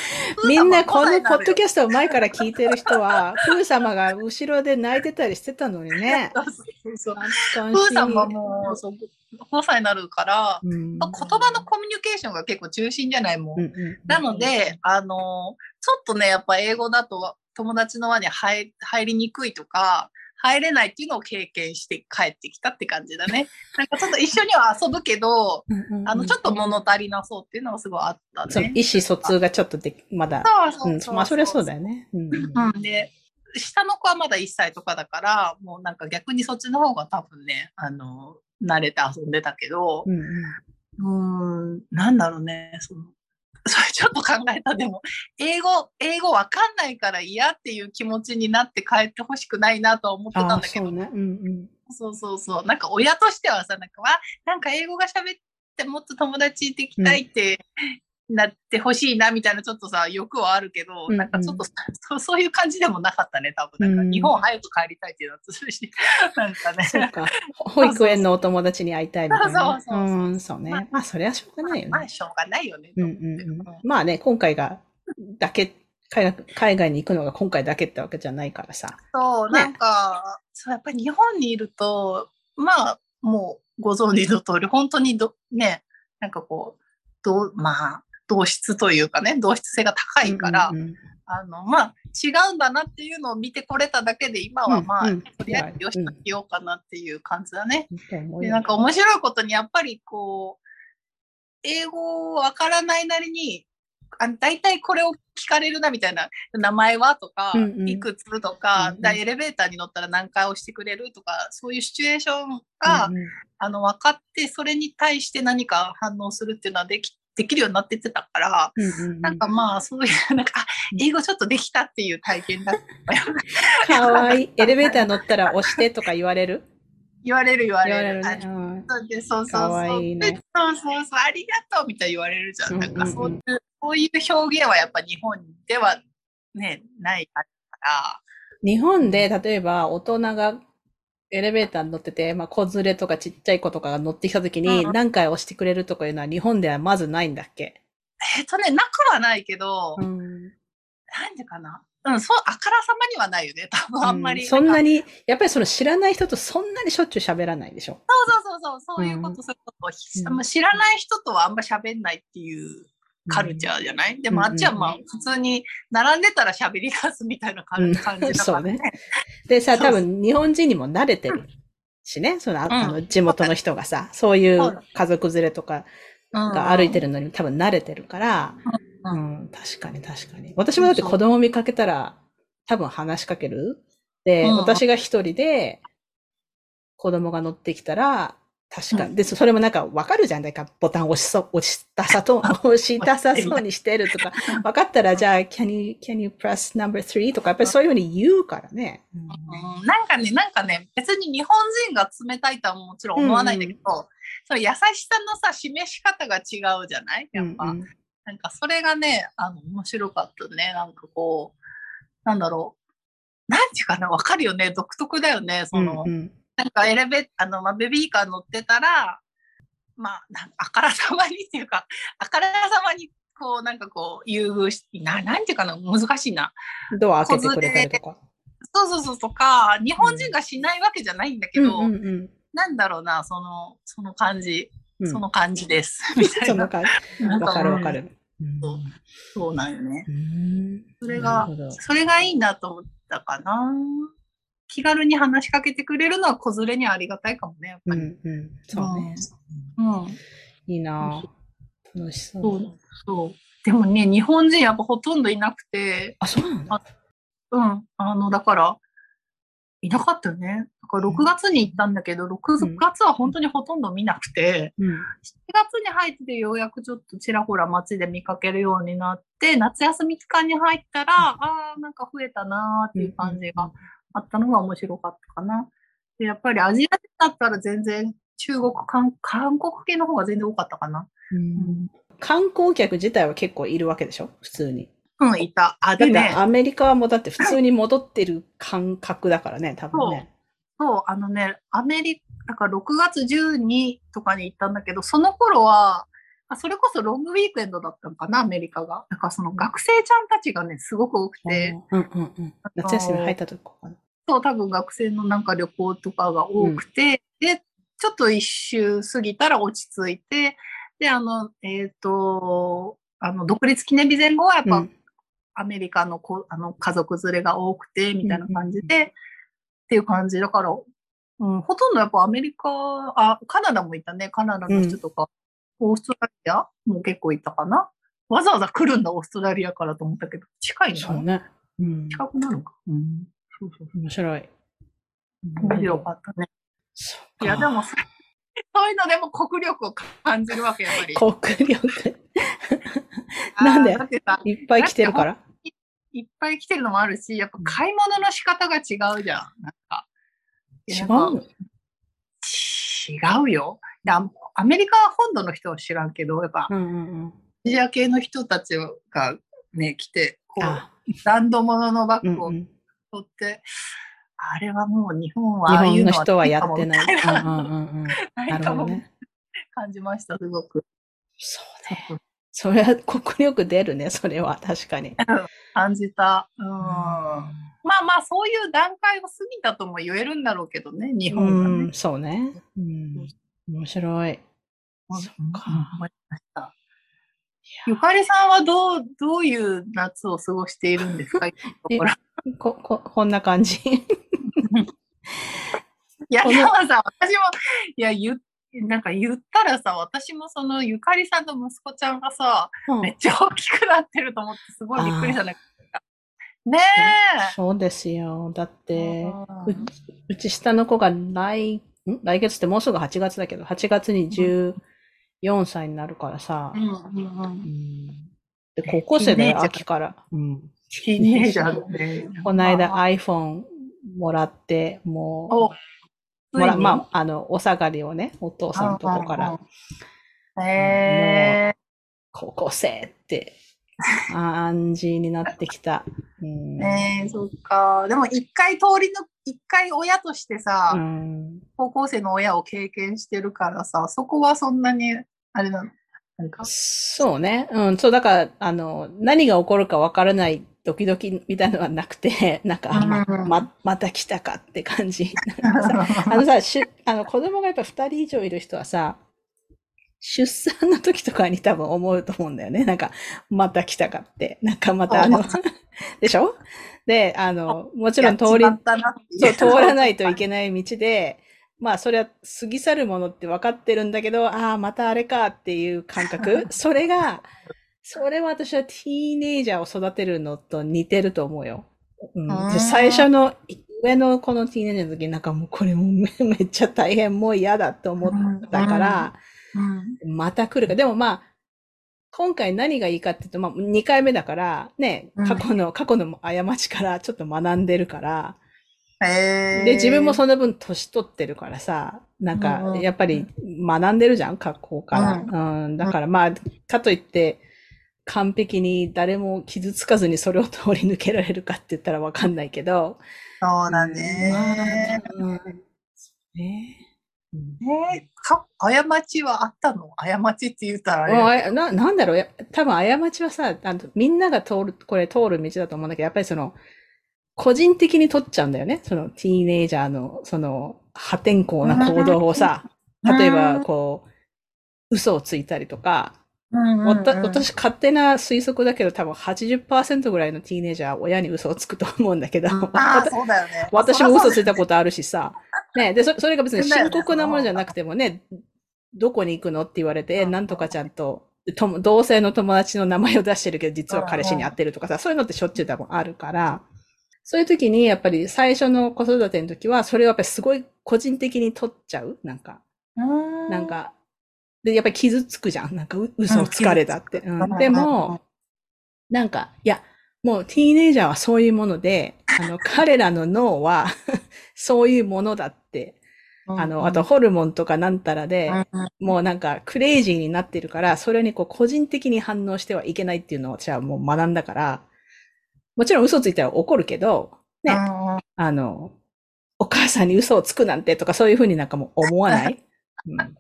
みんなこのポッドキャストを前から聞いてる人は、フー様が後ろで泣いてたりしてたのにね。そうそうそう。懐かしい。プーさんはもうそう5歳になるから、うん、まあ言葉のコミュニケーションが結構中心じゃないもん。うんうんなので、あの、ちょっとね、やっぱ英語だと友達の輪に入入りにくいとか、入れないっていうのを経験して帰ってきたって感じだね。なんかちょっと一緒には遊ぶけど、あの、ちょっと物足りなそうっていうのがすごいあったね。その意思疎通がちょっとで、まだ。そうそううん、まあ、それはそうだよね。うんで、下の子はまだ1歳とかだから、もうなんか逆にそっちの方が多分ね、あの、慣れて遊んでたけど、うんうん、なんだろうね、その、それちょっと考えた。でも、英語、英語わかんないから嫌っていう気持ちになって帰ってほしくないなとは思ってたんだけど、そうね。うんうん。そうそうそう。なんか親としてはさ、なんか、わ、なんか英語が喋ってもっと友達できたいってなってほしいなみたいなちょっとさ、欲はあるけど、うんうんなんかちょっと そそういう感じでもなかったね、多分。なんか日本早く帰りたいっていうのはするし、なんかね。そうか。保育園のお友達に会いたいみたいな。そうそうそうそううん、そうね。まあ、それはしょうがないよね。まあ、しょうがないよね。うんうんうん。まあね、今回が、だけ、海外海外に行くのが今回だけってわけじゃないからさ。そう、ねなんか、そう、やっぱり日本にいると、まあ、もうご存知の通り、本当にど、ね、なんかこう、どう、まあ、同質というかね、同質性が高いから、うんうんうん。あの、まあ、違うんだなっていうのを見てこれただけで、今はまあ、うん。うんとりあえずよしとしようかなっていう感じだね。うで、よなんか面白いことに、やっぱりこう、英語わからないなりに、あ大体これを聞かれるなみたいな、名前はとか、うんうん。いくつとか、うんうん。だエレベーターに乗ったら何回押してくれるとか、そういうシチュエーションが、うんうん。あの、分かって、それに対して何か反応するっていうのはでき、できるようになってってたから、うんうんうんなんかまあ、そういう、なんか、あ英語ちょっとできたっていう体験だったよ。かわいい。エレベーター乗ったら押してとか言われる？言われる言われる。れるね。うんそうでそうそういいねでそうそうそう、ありがとうみたいに言われるじゃん。なんかそううんうんいう、そういう表現はやっぱ日本ではね、ないから。日本で例えば大人がエレベーターに乗ってて、まあ、子連れとかちっちゃい子とかが乗ってきた時にうん何回押してくれるとかいうのは日本ではまずないんだっけ？えっとね、なくはないけど、うんなんでかな？うん、そう、あからさまにはないよね。多分あんまり。うそんなに。に、やっぱりその知らない人とそんなにしょっちゅう喋らないでしょ？そうそうそうそう、そういうこと、うんそういうこと。うん知らない人とはあんま喋んないっていうカルチャーじゃない、でもあっちはまあうん普通に並んでたら喋り出すみたいな感うん。じだからね。でさ、そう多分日本人にも慣れてるしね、そのああの地元の人がさ、そういう家族連れとかが歩いてる。るのに多分慣れてるから、ううん。ん、確かに確かに。私もだって子供見かけたら多分話しかける？で、うん。私が一人で子供が乗ってきたら、確かに。で、そそれもなんかわかるじゃん。なんかボタン押しそう、押したさと、押したさそうにしてるとか、分かったらじゃあ、can you, can you press number three? とか、やっぱりそういうふうに言うからね。うんうんなんかね、なんかね、別に日本人が冷たいとはもちろん思わないんだけど、その優しさのさ、示し方が違うじゃない？やっぱ。うんうんなんかそれがね、あの、面白かったね。なんかこう、なんだろう。なんていうかな、わかるよね。独特だよね。その、うんうんなんかエレベあの、まあ、ベビーカー乗ってたら、まあ、なんあからさまにっていうか、あからさまに、こう、なんかこう、優遇し、な、なんていうかな、難しいな。ドア開けてくれたりとか？そうそうそうとか、日本人がしないわけじゃないんだけど、うんうんうんなんだろうな、その、その感じ、うんその感じです。みたいな。わかるわかうんる。うんそうそうなんよね。うんそれがそれがいいなと思ったかな。気軽に話しかけてくれるのは子連れにはありがたいかもね、やっぱり。うんうん。そうね。うん。いいなぁ楽しそ。そうう。そう。でもね、日本人やっぱほとんどいなくて、あ、そうなんだ。うん。あの、だから、いなかったよね。だから6月に行ったんだけど、6うん月は本当にほとんど見なくて、うん。7月に入ってようやくちょっとちらほら街で見かけるようになって、夏休み期間に入ったら、ああ、なんか増えたなーっていう感じがあったのが面白かったかな。で、やっぱりアジア人だったら全然中国、韓韓国系の方が全然多かったかな。うん観光客自体は結構いるわけでしょ？普通に。うん、いた。あ、でね、アメリカはもうだって普通に戻ってる感覚だからね、多分ね。そう、あのね、アメリカ、だから6月12とかに行ったんだけど、その頃は、あそれこそロングウィークエンドだったのかな、アメリカが。だからその学生ちゃんたちがね、すごく多くて、うんうんうん。夏休み入ったとこかな。そう、多分学生のなんか旅行とかが多くて、で、ちょっと一周過ぎたら落ち着いて、で、あの、えっ、と、あの、独立記念日前後はやっぱ、うんアメリカのこあの家族連れが多くて、みたいな感じうんで、っていう感じ。だから、うん、ほとんどやっぱアメリカ、あ、カナダもいたね。カナダの人とか、オーストラリアも結構いたかな。わざわざ来るんだ、オーストラリアからと思ったけど、近いなそうね。うん。近くなのか。うん。そうそう。面白い。面白かったね。いや、でも、そそういうのでも国力を感じるわけ、やっぱり。国力。なんで？いっぱい来てるから？いっぱい来てるのもあるし、やっぱ買い物の仕方が違うじゃん。なんか。違うの？違うよ。でアアメリカ本土の人は知らんけど、やっぱ、うんうんうん。ジア系の人たちがね、来て、こう、あ、ブランド物のバッグをうんうん。取って、あれはもう日本は日ああいうのは本の人はやってない。なうんうんうんうん。なるほどね。感じました、すごく。そうね。それは国力出るね、それは確かに。感じた。うん。まあまあ、そういう段階を過ぎたとも言えるんだろうけどね、日本はねうん、。そうね。うん。面白い。うんそっか思いました。ゆかりさんはどう、どういう夏を過ごしているんですかころこ、こ、こんな感じ。いや、この山さん、私も、いや、言っなんか言ったらさ、私もそのゆかりさんの息子ちゃんがさ、めっちゃ大きくなってると思って、すごいびっくりしたね。ねえ。そうですよ。だって、うんううち下の子が来、ん？来月ってもうすぐ8月だけど、8月に14歳になるからさう。んうんう。うんんで、高校生だよ、秋から。うん。ティーネイジャーだね。この間あ iPhone もらって、もおう、もら、まあ、あの、お下がりをね、お父さんとこから、あ。へえ。高校生って、感じになってきた。うん。えー、そっか。でも一回通りの、一回親としてさ、うん高校生の親を経験してるからさ、そこはそんなに、あれなの？なんか、そうね。うん。そう、だから、あの、何が起こるかわからないドキドキみたいなのはなくて、なんか、あま、うんま、また来たかって感じ。あのさ、しゅ、あの、子供がやっぱ二人以上いる人はさ、出産の時とかに多分思うと思うんだよね。なんか、また来たかって。なんかまたあのそ、でしょ？で、あの、もちろん通りそう、通らないといけない道で、まあ、それは過ぎ去るものって分かってるんだけど、ああ、またあれかっていう感覚。それが、それは私はティーネイジャーを育てるのと似てると思うよ。うん。最初の上のこのティーネイジャーの時になんかもうこれもうめめっちゃ大変、もう嫌だと思ったから、うん。また来る。か。でもまあ、今回何がいいかっていうと、まあ、2回目だから、ねうん、過去の、過去の過ちからちょっと学んでるから、で、自分もその分年取ってるからさ、なんうんかう、ん。やっぱり学んでるじゃん、過去から。うん、だからまあ、かといって、完璧に誰も傷つかずにそれを通り抜けられるかって言ったらわかんないけど。そうだね。うん。まあね。うん。えー、か、過ちはあったの？過ちって言ったらあな、なんだろう。や、多分過ちはさ、あのみんなが通る、これ通る道だと思うんだけど、やっぱりその、個人的に取っちゃうんだよね。そのティーネイジャーの、その、破天荒な行動をさ、うん。例えば、こう、嘘をついたりとか、うんうんうんわた私勝手な推測だけど多分80%ぐらいのティーネイジャーは親に嘘をつくと思うんだけど、ああ、そうだよね。私も嘘ついたと。ことあるしさ。ね、で、そそれが別に深刻なものじゃなくてもね、どこに行くのって言われて、えうんなんとかちゃんと、とも同性の友達の名前を出してるけど、実は彼氏に会ってるとかさ、そういうのってしょっちゅう多分あるから、そういう時にやっぱり最初の子育ての時は、それをやっぱりすごい個人的に取っちゃうなんか、うんなん、か、で、やっぱり傷つくじゃん。なんかう、嘘をつかれたって。うんうん。でも、なんか、いや、もうティーネイジャーはそういうもので、あの、彼らの脳は そういうものだって、あの、あと、ホルモンとかなんたらで、うんもうなんかクレイジーになってるから、それにこう個人的に反応してはいけないっていうのを私はもう学んだから、もちろん嘘ついたら怒るけど、ね、うん。あの、お母さんに嘘をつくなんてとかそういうふうになんかもう思わない。うん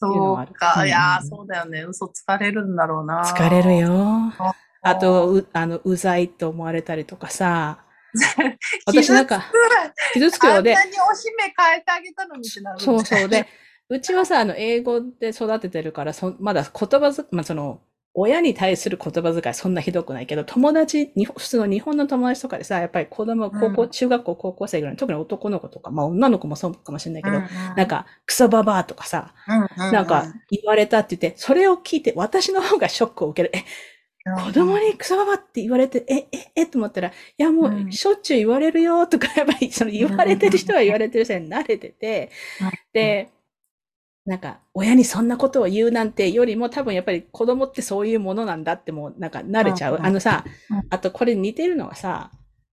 そうっていうのはあるか。いやそうだよね。嘘つかれるんだろうな。疲れる。よ。ああと、う、あの、うざいと思われたりとかさ、私なんか、傷つくようであんな、におしめ変えてあげたのにってなる。そうそう。で、うちはさ、あの、英語で育ててるから、そまだ言葉ず、まあ、その、親に対する言葉遣いそんなひどくないけど、友達、に普通の日本の友達とかでさ、やっぱり子供、高校、うん中学校、高校生ぐらい、特に男の子とか、まあ女の子もそうかもしれないけど、うんうん。なんか、クソババアとかさ、うんうんなんか言われたって言って、それを聞いて私の方がショックを受ける。え、子供にクソババって言われて、え、え、え、と思ったら、いやもうん。うしょっちゅう言われるよとか、やっぱりその言われてる人は言われてる人に慣れててうん、で、なんか、親にそんなことを言うなんてよりも多分やっぱり子供ってそういうものなんだってもうなんか慣れちゃう。うんあのさうん、あとこれ似てるのはさ、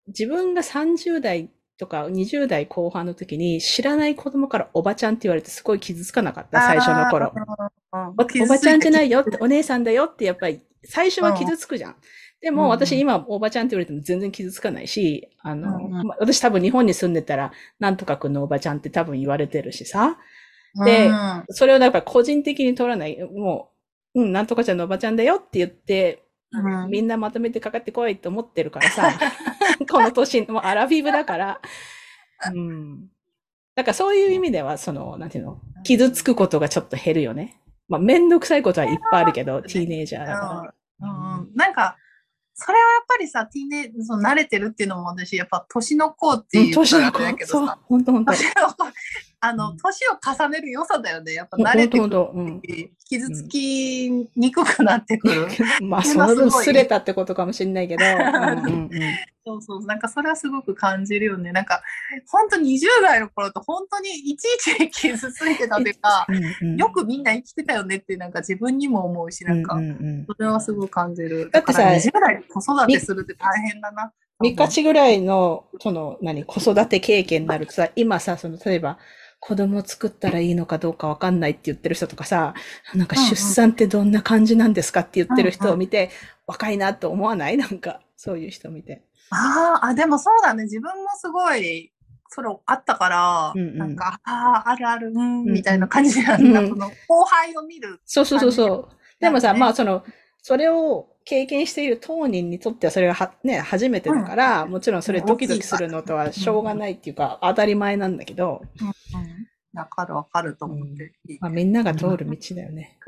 自分が30代とか20代後半の時に知らない子供からおばちゃんって言われてすごい傷つかなかった、最初の頃。うんおおばちゃんじゃないよって、お姉さんだよって、やっぱり、最初は傷つくじゃん。でも、私今、おばちゃんって言われても全然傷つかないし、あの、私多分日本に住んでたら、なんとかくんのおばちゃんって多分言われてるしさ。でうんそれをやっぱり個人的に取らない。もう、うん、なんとかちゃんのおばちゃんだよって言って、うんみんなまとめてかかってこいと思ってるからさ。この年、もうアラフィブだから。うん。だからそういう意味では、その、なんていうの、傷つくことがちょっと減るよね。まあ、めんどくさいことはいっぱいあるけど、ティーネイジャーだから。うんうんなんか、それはやっぱりさ、ティーネその慣れてるっていうのも私、やっぱ年の子ってうんいう年の子だけ、どそうさ、、本当本当あの、うん年を重ねる良さだよね。やっぱ慣れてくるうん。し傷つきにくくなってくる。まあ、そうの分すれたってことかもしれないけど、そうそう。なんかそれはすごく感じるよね。なんか、本当20代の頃と本当にいちいち傷ついてたというか、うんうんよくみんな生きてたよねってなんか自分にも思うし、なんか、それはすごい感じる。だってさから20代で子育てするって大変だな。三日ぐらいの、その、何、子育て経験になるとさ、今さ、その、例えば、子供作ったらいいのかどうかわかんないって言ってる人とかさ、なんか出産ってどんな感じなんですかって言ってる人を見て、若いなと思わない？なんか、そういう人見て。あーあ、でもそうだね。自分もすごい、それあったから、うんうんなんか、ああ、あるある、うん、うんみたいな感じなんだ。うんその、後輩を見る。そうそうそうそう。でもさ、まあその、それを経験している当人にとってはそれがは、ね、初めてだから、もちろんそれドキドキするのとはしょうがないっていうか、当たり前なんだけど、うん、うん。わかるわかると思って。まあみんなが通る道だよね。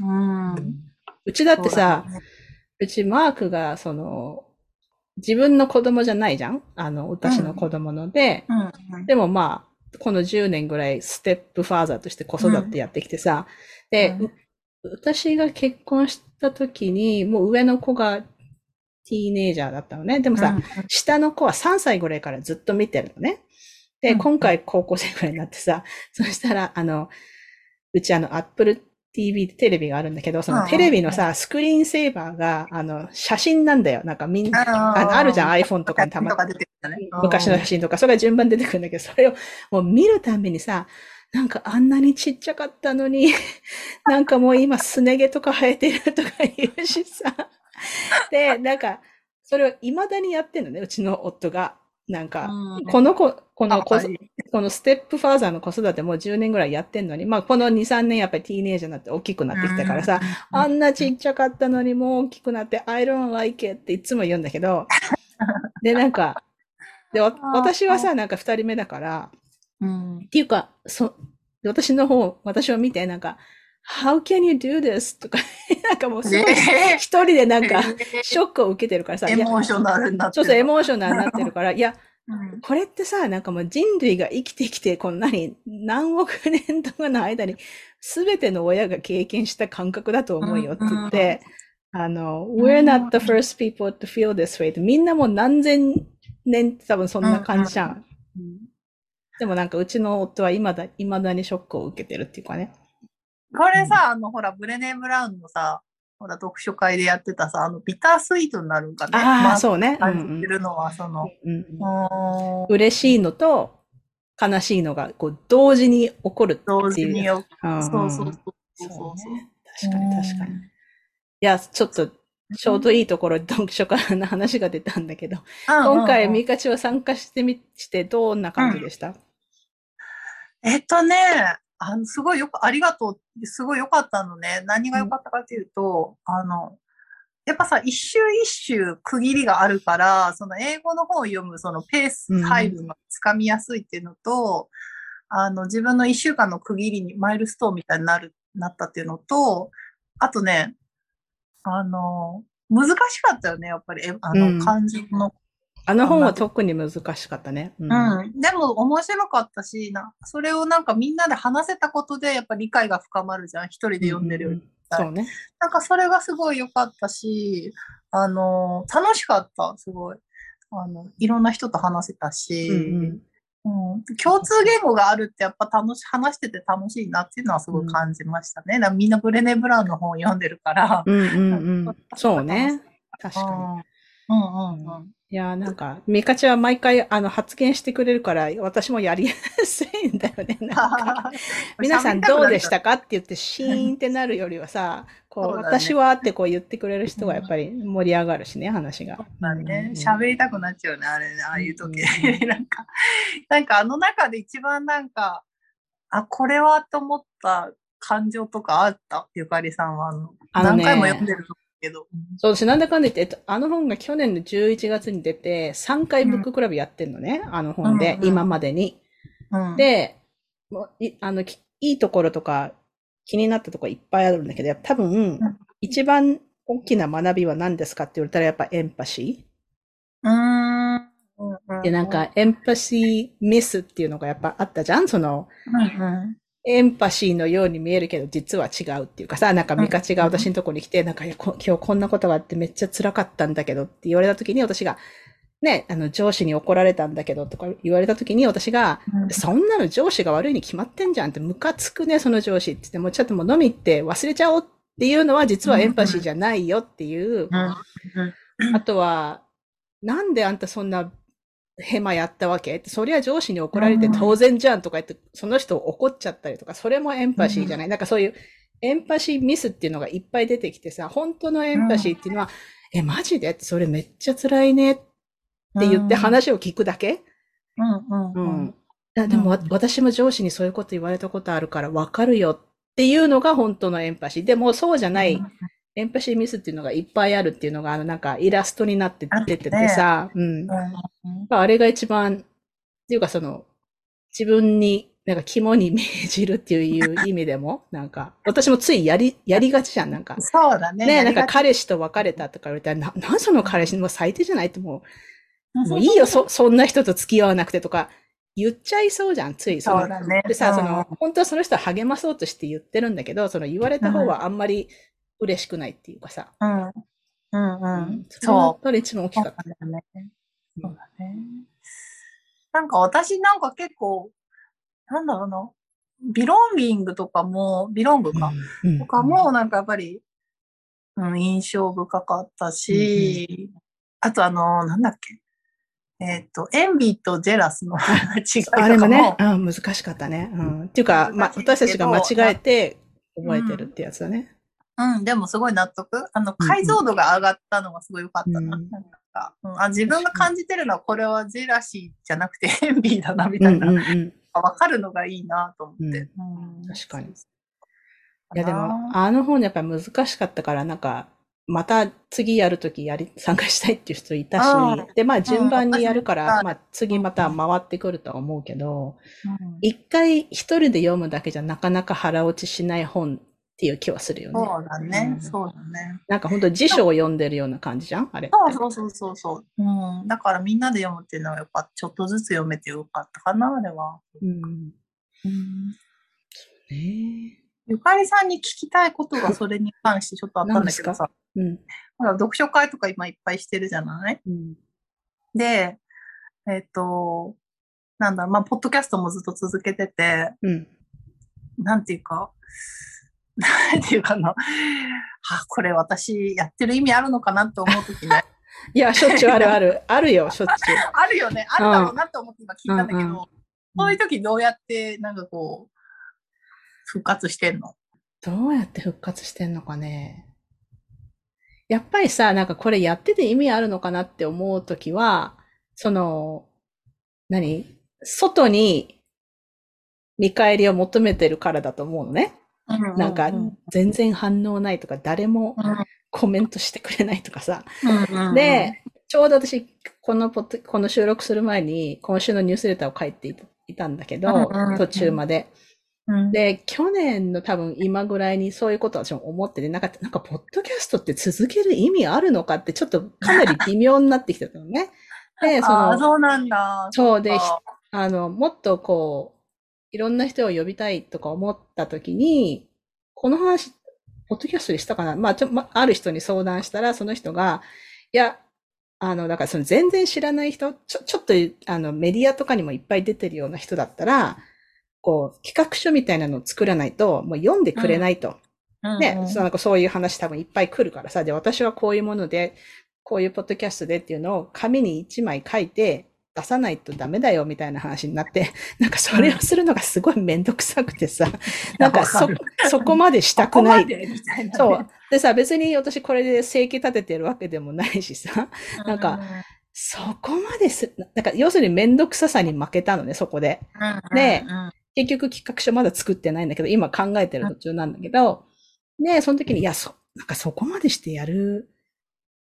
うん。うちだってさ、そうだね。うちマークが、その、自分の子供じゃないじゃん？あの、私の子供ので、うん、でもまあ、この10年ぐらいステップファーザーとして子育てやってきてさ、で、うん。う私が結婚した時に、もう上の子がティーネイジャーだったのね。でもさ、うん下の子は3歳ぐらいからずっと見てるのね。で、うん今回高校生ぐらいになってさ、そしたら、あの、うちあの、Apple TV テレビがあるんだけど、そのテレビのさ、スクリーンセーバーが、あの、写真なんだよ。なんかみんな、ああのあるじゃん、iPhone とかにたまとか出てきたね。昔の写真とか、それが順番に出てくるんだけど、それをもう見るたびにさ、なんかあんなにちっちゃかったのに、なんかもう今すね毛とか生えてるとか言うしさ。で、なんか、それを未だにやってんのね、うちの夫が。なんか、うん。この子、この子このステップファーザーの子育てもう10年ぐらいやってんのに、まあこの2、3年やっぱりティーネージャーになって大きくなってきたからさ、あんなちっちゃかったのにもう大きくなって、I don't like it っていつも言うんだけど、で、なんか、で、私はさ、なんか二人目だから、うん。っていうか、そ、で私の方、私を見て、なんか、How can you do this? とか、なんかもうすごい、ね一人でなんか、えショックを受けてるからさ、エモーショナルになってるそうそう、エモーショナルになってるから、いや、うんこれってさ、なんかもう人類が生きてきて、こんなに何億年とかの間に、すべての親が経験した感覚だと思うよって言って、あの、we're not the first people to feel this way ってみんなもう何千年って多分そんな感じじゃん。でもなんかうちの夫は未だ、未だにショックを受けてるっていうかね。これさ、あの、ほら、ブレネー・ブラウンのさ、ほら、読書会でやってたさ、あの、ビタースイートになるんかね。ああ、まあ、そうね。うん感じてるのは、その、うんうん嬉しいのと悲しいのがこう同時に起こるっていう。同時によ、うんうんそうそうそうそそううね。確かに確かに。いや、ちょっと、ちょうどいいところで読書会の話が出たんだけど、今回、みミカチは参加してみ、してどんな感じでした、えっとね、あの、すごいよく、ありがとう。すごい良かったのね。何が良かったかっていうと、あの、やっぱさ、一周一周区切りがあるから、その英語の本を読むそのペース配分がつかみやすいっていうのと、あの、自分の一週間の区切りにマイルストーンみたいになる、なったっていうのと、あとね、あの、難しかったよね、やっぱり、えあうんの、漢字のあの本は特に難しかったね。うんうん。でも面白かったし、な、それをなんかみんなで話せたことでやっぱ理解が深まるじゃん。一人で読んでるより。うんそうね。なんかそれがすごい良かったし、あの、楽しかった、すごい。あの、いろんな人と話せたし、うんうんうん共通言語があるってやっぱ楽し、話してて楽しいなっていうのはすごい感じましたね。だからみんなブレネ・ブラウンの本を読んでるから。うんうんうん。そうね。確かに。うんうんうんうん。いやー、なんか、ミカチは毎回、あの、発言してくれるから、私もやりやすいんだよね。なんか 皆さんどうでしたかって言って、シーンってなるよりはさ、こう、そうだね私はってこう言ってくれる人がやっぱり盛り上がるしね、話が。だね。うん喋りたくなっちゃうね、あれね、ああいう時。う なんか、なんかあの中で一番なんか、あ、これはと思った感情とかあった？ゆかりさんは。あのあのね何回も読んでるとけど。そう、私なんだかんだ言って、えっと、あの本が去年の11月に出て、3回ブッククラブやってんのね、あの本で、うんうん今までに。うん、で、もういあの、きいいところとか気になったところいっぱいあるんだけど、多分、ん一番大きな学びは何ですかって言われたらやっぱエンパシうーん。うんー。で、なん、かエンパシーミスっていうのがやっぱあったじゃんその、うんうんエンパシーのように見えるけど実は違うっていうかさ、なんかミカチが私のところに来て、なんか今日こんなことがあってめっちゃ辛かったんだけどって言われた時に私が、ね、あの上司に怒られたんだけどとか言われた時に私が、うん。そんなの上司が悪いに決まってんじゃんって、ムカつくね、その上司って言って、もうちょっともう飲み行って忘れちゃおうっていうのは実はエンパシーじゃないよっていう。うん。あとは、なんであんたそんなヘマやったわけ。って、そりゃ上司に怒られて当然じゃんとか言って、その人怒っちゃったりとか、それもエンパシーじゃない。なんかそういうエンパシーミスっていうのがいっぱい出てきてさ、本当のエンパシーっていうのは、え、マジで？ってそれめっちゃ辛いねって言って話を聞くだけ？うんうんううん。ん。あでも、わうん。私も上司にそういうこと言われたことあるからわかるよっていうのが本当のエンパシー。でもそうじゃない、エンパシーミスっていうのがいっぱいあるっていうのが、あの、なんかイラストになって出ててさ、うん。うんあれが一番、っていうかその、自分に、なんか肝に銘じるっていう意味でも、なんか、私もついやり、やりがちじゃん、なんか。そうだね。ねなんか彼氏と別れたとか言われたら、な、なんその彼氏もう最低じゃない？ってもう、もういいよ、そ、そんな人と付き合わなくてとか、言っちゃいそうじゃん、つい。のそうだね。でさ、そうんの、本当はその人は励まそうとして言ってるんだけど、その言われた方はあんまり嬉しくないっていうかさ。うん。うんうん。それがやっ。ぱり一番大きかった。そうだね。そうだね。なんか私なんか結構、なんだろうな。ビロンビングとかも、ビロングか。うんとかも、なんかやっぱり、うん、印象深かったし、あとあの、なんだっけ。えっ、と、エンビーとジェラスの違いとかも。あれもね、うん、難しかったね。うん。っていうか、ま私たちが間違えて覚えてるってやつだね。うん、でもすごい納得。あの、解像度が上がったのがすごい良かったな。うんなんかうんあ自分が感じてるのは、これはジェラシーじゃなくて エンビーだな、みうんうたいな。んうん。わかるのがいいなと思って。うんうん確かに。いやでも、あの本やっぱり難しかったから、なんか、また次やるときやり、参加したいっていう人いたあし、で、まあ順番にやるから、うんまあ次また回ってくるとは思うけど、うん一回一人で読むだけじゃなかなか腹落ちしない本っていう気はするよね。そうだね、うんそうだね。なんか本当辞書を読んでるような感じじゃん？あれ。そうそうそうそうそう。うん。だからみんなで読むっていうのはやっぱちょっとずつ読めてよかったかな、あれは。うん。うん。ねゆかりさんに聞きたいことがそれに関してちょっとあったんだけどさ。え。うん。ほら読書会とか今いっぱいしてるじゃない？うん。で、えっ、と、なんだ、まあ、ポッドキャストもずっと続けてて、うん。なんていうか、なんていうかな、あ、これ私やってる意味あるのかなって思うときね。いや、しょっちゅうあるある。あるよ、しょっちゅう。あるよね。あるだろうなって思って今聞いたんだけど、うんうんそういう時どうやって、なんかこう、復活してんの？どうやって復活してんのかね。やっぱりさ、なんかこれやってて意味あるのかなって思うときは、その、何？外に見返りを求めてるからだと思うのね。なんかうん全然反応ないとか、誰もコメントしてくれないとかさ。で、ちょうど私、このポッドこの収録する前に、今週のニュースレターを書いていたんだけど、途中まで。うん、で、去年の多分今ぐらいにそういうことを私も思ってて、なんか、なんか、ポッドキャストって続ける意味あるのかって、ちょっとかなり微妙になってきてたのね。で、その、そうなんだ。そうで、あの、もっとこう、いろんな人を呼びたいとか思った時に、この話、ポッドキャストでしたかな？まあ、ちょ、ま、ある人に相談したら、その人が、いや、あの、だからその全然知らない人、ちょ、ちょっと、あの、メディアとかにもいっぱい出てるような人だったら、こう、企画書みたいなのを作らないと、もう読んでくれないと。うん。ね、うんそうなんかそういう話多分いっぱい来るからさ、で、私はこういうもので、こういうポッドキャストでっていうのを紙に1枚書いて出さないとダメだよみたいな話になって、なんかそれをするのがすごいめんどくさくてさ、なんかそそこまでしたくない。ここなね。そう。でさ、別に私これで生計立ててるわけでもないしさ、なんか、そこまです、なんか要するにめんどくささに負けたのね、そこで。うんねうんうん。結局企画書まだ作ってないんだけど、今考えてる途中なんだけど、ねその時に、いや、そ、なんかそこまでしてやる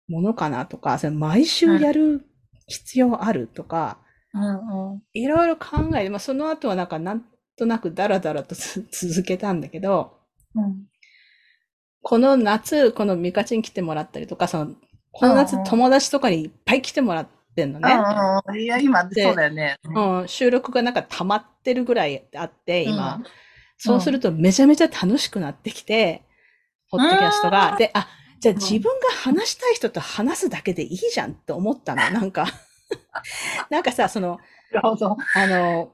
ものかなとか、それ毎週やる必要あるとか、うんうんいろいろ考えて、まあその後はなんかなんとなくダラダラとつ 続けたんだけど、うんこの夏、このミカチに来てもらったりとか、その、この夏うんうん友達とかにいっぱい来てもらってんのね。うんうんいや、今、でそうだよね。うん、収録がなんか溜まってるぐらいあって、今。うんそうするとめちゃめちゃ楽しくなってきて、ポッドキャストうが。んで、あ、じゃあうん。自分が話したい人と話すだけでいいじゃんって思ったの。なんか、なんかさ、その。あの、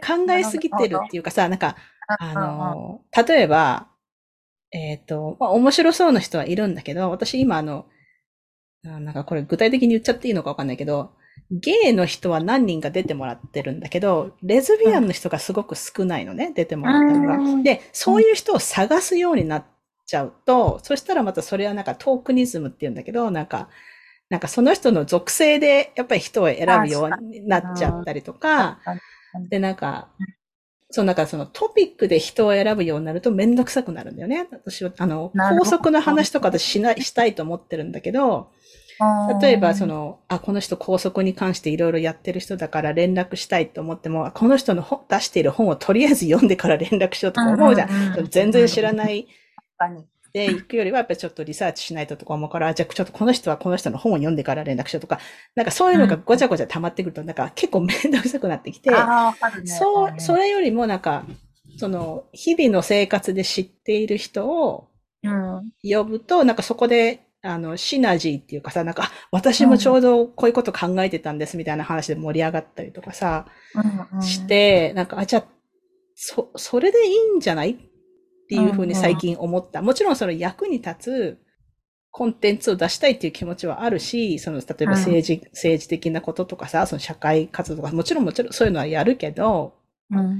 考えすぎてるっていうかさ、なんか、あうんの、例えば、えっ、と、まあ、面白そうな人はいるんだけど、私今あの、あなんかこれ具体的に言っちゃっていいのかわかんないけど、ゲイの人は何人か出てもらってるんだけど、レズビアンの人がすごく少ないのね、出てもらったのが。うん。で、そういう人を探すようになっちゃうと、そしたらまたそれはなんかトークニズムって言うんだけど、なんか、なんかその人の属性でやっぱり人を選ぶようになっちゃったりとか、で、なんか、そう、なんかそのトピックで人を選ぶようになるとめんどくさくなるんだよね。私は、あの、高速の話とか私しない、したいと思ってるんだけど、例えばそ、の、あ、この人高速に関していろいろやってる人だから連絡したいと思っても、あこの人の本出している本をとりあえず読んでから連絡しようとか思うじゃん。全然知らない確かにで行くよりはやっぱりちょっとリサーチしないととか思うから、あじゃあちょっとこの人はこの人の本を読んでから連絡しようとか、なんかそういうのがごちゃごちゃ溜まってくると、なんか結構めんどくさくなってきて、ね。そう、それ。れよりもなんか、その、日々の生活で知っている人をうん。呼ぶと、なんかそこで、あの、シナジーっていうかさ、なんか、あ私もちょうどこういうこと考えてたんですみたいな話で盛り上がったりとかさ、うんうん。して、なんか、あ、じゃあ、そ、それでいいんじゃない？っていうふうに最近思った。もちろんその役に立つコンテンツを出したいっていう気持ちはあるし、その、例えば政治、政治的なこととかさ、その社会活動とか、もちろんもちろんそういうのはやるけど、うん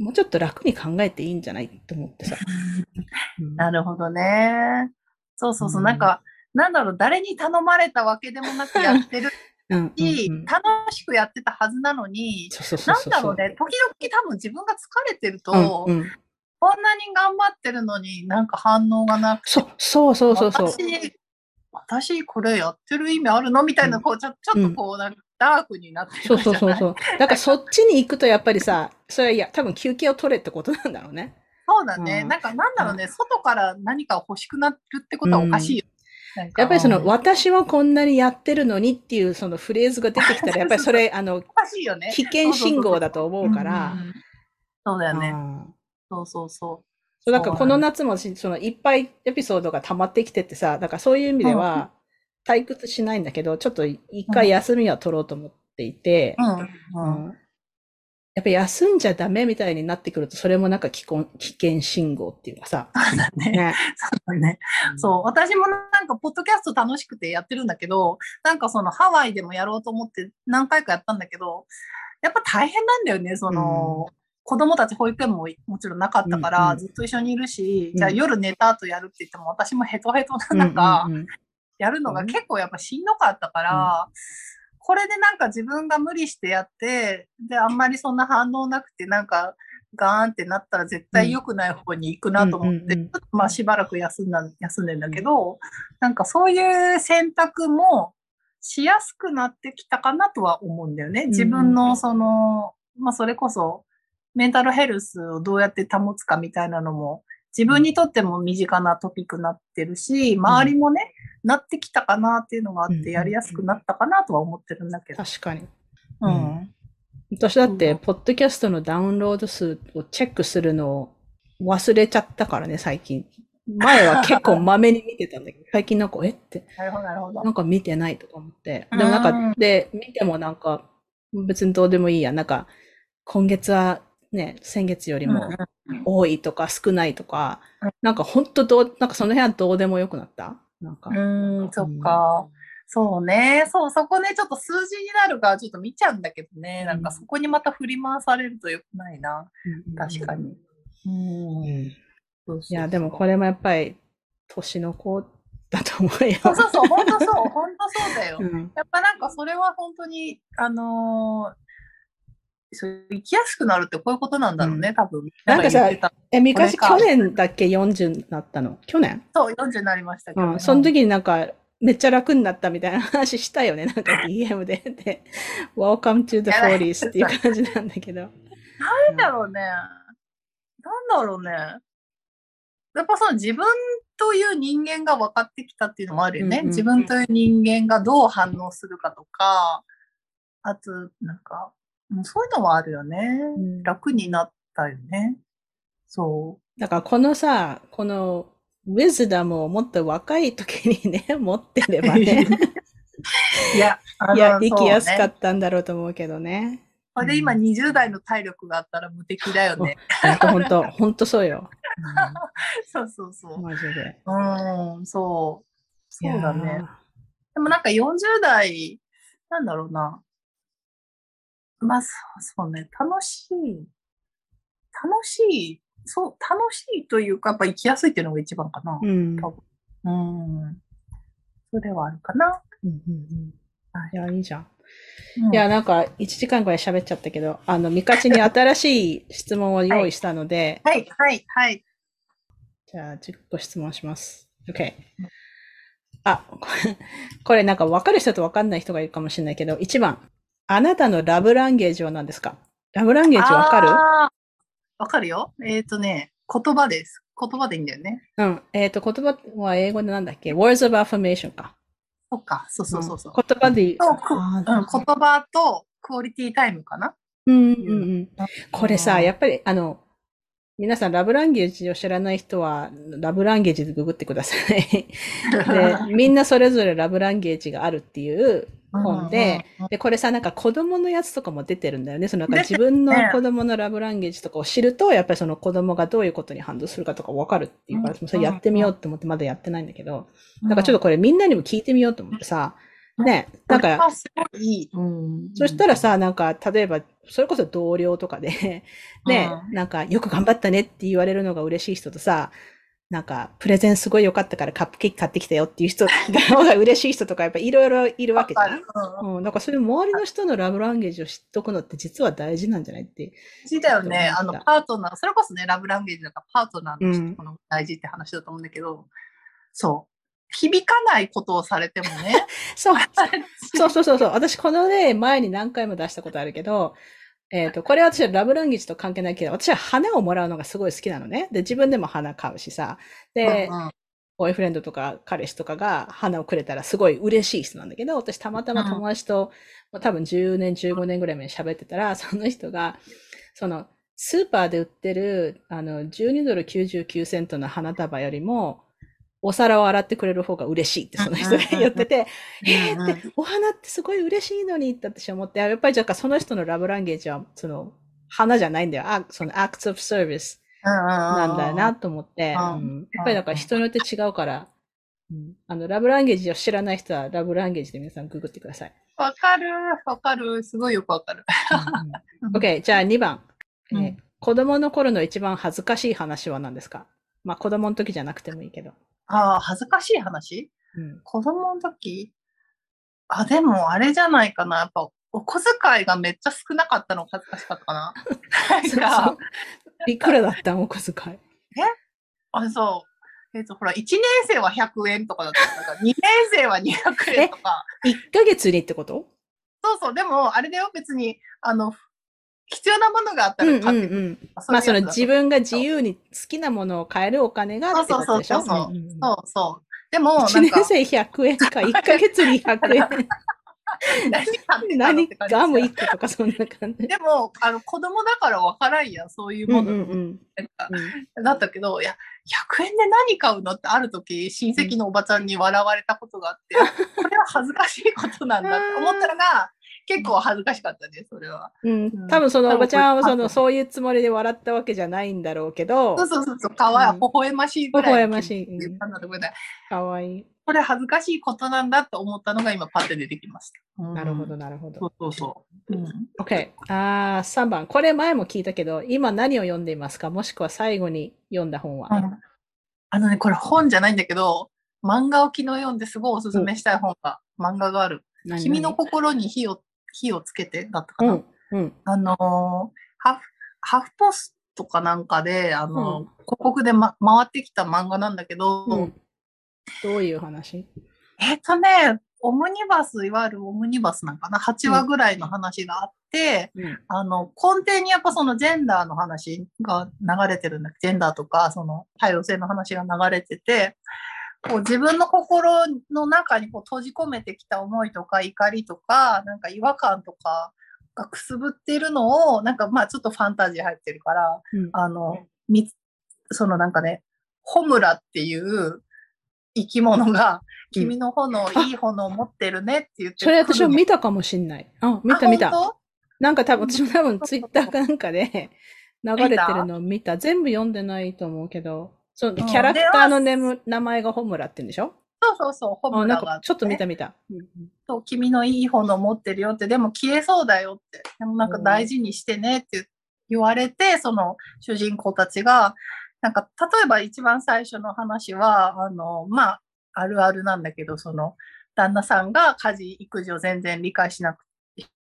もうちょっと楽に考えていいんじゃないと思ってさ。うんなるほどね。そうそうそう。うんなんか、なんだろう、誰に頼まれたわけでもなくやってる うんうんし、うん楽しくやってたはずなのに。なんだろうね、時々多分自分が疲れてると、うんうん。こんなに頑張ってるのになんか反応がなくて、そう、そうそうそうそう。私、私これやってる意味あるの？みたいな、こう、ちょちょっとこう、なんかダークになってそうそうそうそう。だからそっちに行くとやっぱりさ、それはいや、多分休憩を取れってことなんだろうね。そうだね。うんなんか、なんだろうね、外から何か欲しくなるってことはおかしいよ。なんかやっぱりその、お私はこんなにやってるのにっていうそのフレーズが出てきたら、やっぱりそれ、あの、かしいよね。危険信号だと思うからん、んんそうだよね。うんそうそうそそう、だからこの夏もしそのいっぱいエピソードが溜まってきててさ、だからそういう意味では退屈しないんだけど、ちょっと一回休みは取ろうと思っていて、う。うん。ううん。んやっぱ休んじゃダメみたいになってくると、それもなんか危険危険信号っていうかさ、そうだね。ね。そうだね。そう。私もなんか、ポッドキャスト楽しくてやってるんだけど、なんかそのハワイでもやろうと思って何回かやったんだけど、やっぱ大変なんだよね。その、子供たち保育園ももちろんなかったから、うんうん。ずっと一緒にいるし、うん。じゃあ夜寝た後やるって言っても私もヘトヘトうなん中、うんうんうん。やるのが結構やっぱしんどかったから、これでなんか自分が無理してやって、で、あんまりそんな反応なくて、なんか、ガーンってなったら絶対良くない方に行くなと思って、うんうんうん。ちょっとまあしばらく休んだ、休んでんだけど、なんかそういう選択もしやすくなってきたかなとは思うんだよね。自分のその、まあそれこそ、メンタルヘルスをどうやって保つかみたいなのも、自分にとっても身近なトピックになってるし、周りもね、なってきたかなっていうのがあっうんて、やりやすくなったかなとは思ってるんだけど。確かに。ううんん。私だって、ポッドキャストのダウンロード数をチェックするのを忘れちゃったからね、最近。前は結構まめに見てたんだけど、最近なんか、え？って、なるほど、なるほどな。んか見てないとか思って。でもなんうんか、で、見てもなんか、別にどうでもいいや。なんか、今月はね、先月よりも多いとか少ないとかうん、なんか本当どう、なんかその辺はどうでもよくなった？なんか。うん、そっか。そうね。そう、そこね、ちょっと数字になるからちょっと見ちゃうんだけどね。なんかそこにまた振り回されるとよくないな。うん確か。に。うん。いや、でもこれもやっぱり、年の子だと思うよ。そうそうそう、本当そう、本当そうだよ。うんやっぱなんかそれは本当に、あのーそう生きやすくなるってこういうことなんだろうね、多分。なんかさえ、昔、去年だっけ？40になったの？去年？そう、40になりましたけど、うん。その時になんか、めっちゃ楽になったみたいな話したよね。なんか DM で。で、Welcome to the 40s っていう感じなんだけど。なんだろうね。なんだろうね。やっぱその自分という人間が分かってきたっていうのもあるよね。うんうん自分という人間がどう反応するかとか、あと、なんか、うんそういうのもあるよね。うん楽になったよね。そだからこのさ、このウィズダムをもっと若い時にね、持ってればね、う。いや、いや、生きやすかったんだろうと思うけどね。これで今20代の体力があったら無敵だよね。ほんとほんと、ほんとそうよ。そうそうそうんマジで。う。うん、そう。そうだいねや。でもなんか40代、なんだろうな。まあ、そうね。楽しい。楽しい。そう、楽しいというか、やっぱ生きやすいっていうのが一番かなー。うん。多分うん。それはあるかな。うんうんうんはいいや、いいじゃん。うんいや、なんか、1時間ぐらい喋っちゃったけど、あの、ミカチに新しい質問を用意したので、はい、はい、はい。じゃあ、10個質問します。OK。あ、これこれなんか分かる人と分かんない人がいるかもしれないけど、1番。あなたのラブランゲージは何ですか？ラブランゲージ分かる？わかるよ。えっ、とね、言葉です。言葉でいいんだよね。うん。えっ、と、言葉は英語でなんだっけ ?words of affirmation か。そっか、そうそうそうそう。ん言葉で言う。とくうん、あ言ー葉とクオリティタイムかな？うんうんうん。これさ、うんやっぱり、あの、皆さん、ラブランゲージを知らない人は、ラブランゲージでググってください。で、みんなそれぞれラブランゲージがあるっていう本で、で、これさ、なんか子供のやつとかも出てるんだよね。そのなんか自分の子供のラブランゲージとかを知ると、やっぱりその子供がどういうことに反応するかとかわかるっていうから、うんそれやってみようって思ってまだやってないんだけど、だからちょっとこれみんなにも聞いてみようと思ってさ、ね、なんか、そしたら、さ、なんか、例えば、それこそ同僚とかで、ね、うなんか、よく頑張ったねって言われるのが嬉しい人とさ、なんか、プレゼンすごい良かったからカップケーキ買ってきたよっていう人が嬉しい人とか、やっぱいろいろいるわけじゃん。わかるうんうん、なんかそれ周りの人のラブランゲージを知っとくのって実は大事なんじゃないって。大事だよね。あの、パートナー、それこそね、ラブランゲージだからパートナーのうん人の大事って話だと思うんだけど、そう。響かないことをされてもね。そう、そうそうそうそう。私この例前に何回も出したことあるけど、えっ、と、これは私はラブランゲージと関係ないけど、私は花をもらうのがすごい好きなのね。で、自分でも花買うしさ。で、うんうんボーイフレンドとか彼氏とかが花をくれたらすごい嬉しい人なんだけど、私たまたま友達と、多分10年、15年ぐらい前に喋ってたら、その人が、その、スーパーで売ってる、あの、12ドル99セントの花束よりも、お皿を洗ってくれる方が嬉しいってその人が言ってて、えうん。ーって、お花ってすごい嬉しいのにって私は思って、やっぱりじゃあその人のラブランゲージは、その、花じゃないんだよ。あその acts of service ななんだよな。と思って、やっぱりだから人によって違うから、うん。あの、ラブランゲージを知らない人はラブランゲージで皆さんググってください。わかる、わかる。すごいよくわかる。OK、じゃあ2番、えーうん。子供の頃の一番恥ずかしい話は何ですか？まあ子供の時じゃなくてもいいけど。ああ、恥ずかしい話？うん、子供の時？あ、でもあれじゃないかな。やっぱ、お小遣いがめっちゃ少なかったのが恥ずかしかったかな。なんいくらだったんお小遣い。あ、そう。えっ、と、ほら、1年生は100円とかだったから、2年生は200円とか。1ヶ月にってこと？そうそう、でも、あれだよ、別に、あの、必要なものがあったうんうんら買ってくる。うん。まあその自分が自由に好きなものを買えるお金がってことでしょ？そうそうそうそうんんんそうそう。でも、な1んか、年生100円か、1ヶ月に100円。何買ガム1個とかそんな感じ。でも、あの、子供だから分からんやん、そういううんもの。うんうんうんだったけど、いや、100円で何買うのってある時、親戚のおばちゃんに笑われたことがあって、これは恥ずかしいことなんだって思ったのが、結構恥ずかしかったね、それは。うん。多分そのおばちゃんはその、そういうつもりで笑ったわけじゃないんだろうけどそう、そうそうそう、かわいい、うん微笑ましいぐらい。微笑ましいうんかわいい。これ恥ずかしいことなんだと思ったのが今パッて出てきました。うんなるほど、。なるほど。そうそうそう。うん、OK。あー3番。これ前も聞いたけど、今何を読んでいますか？もしくは最後に読んだ本は。うんあのね、これ本じゃないんだけど、漫画を昨日読んですごいおすすめしたい本が、漫画がある。何？君の心に火を、火をつけてだったかな。うん。うん。あのーハフ、ハフポストかなんかで、あの広告で、ま、回ってきた漫画なんだけど、うん。どういう話？えっとね、オムニバス、いわゆるオムニバスなんかな ?8 話ぐらいの話があって、うん。あの、根底にやっぱそのジェンダーの話が流れてるんだジェンダーとか、その多様性の話が流れてて、こう自分の心の中にこう閉じ込めてきた思いとか怒りとか、なんか違和感とかがくすぶっているのを、なんかまあちょっとファンタジー入ってるから、うん。あの、み、そのなんかね、ホムラっていう生き物が、君の炎、いい炎を持ってるねって言ってそれ私も見たたかもしんない。あ、見た見た。なんか多分、私も多分ツイッターかなんかで流れてるのを見た。全部読んでないと思うけど、そのん。キャラクターのネム名前がホムラって言うんでしょ？そうそうそう、ホあ、ムラがあって。なんかちょっと見た見た。うん。そう君のいい炎持ってるよって、でも消えそうだよって、でもなんか大事にしてねって言われて、その主人公たちが、なんか例えば一番最初の話は、あの、まあ、あるあるなんだけど、その旦那さんが家事、育児を全然理解しなく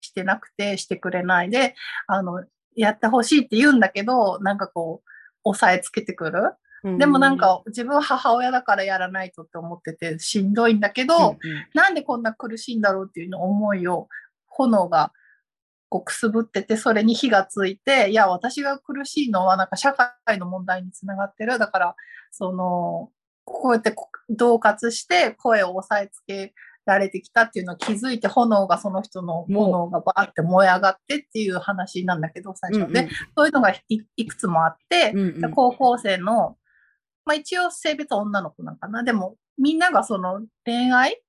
してなくて、してくれないで、あの、やってほしいって言うんだけど、なんかこう、押さえつけてくる。うんでもなん、か自分は母親だからやらないとって思っててしんどいんだけど、うんうん。なんでこんな苦しいんだろうっていうの思いを、炎がこうくすぶってて、それに火がついて、いや、私が苦しいのはなんか社会の問題につながってる。だから、その、こうやってこ恫喝して声を押さえつけられてきたっていうのを気づいて、炎がその人の炎がバーって燃え上がってっていう話なんだけど、最初。で、そういうのがいいくつもあって、うんうん。で高校生の、まあ一応性別は女の子なんかな。でも、みんながその恋愛？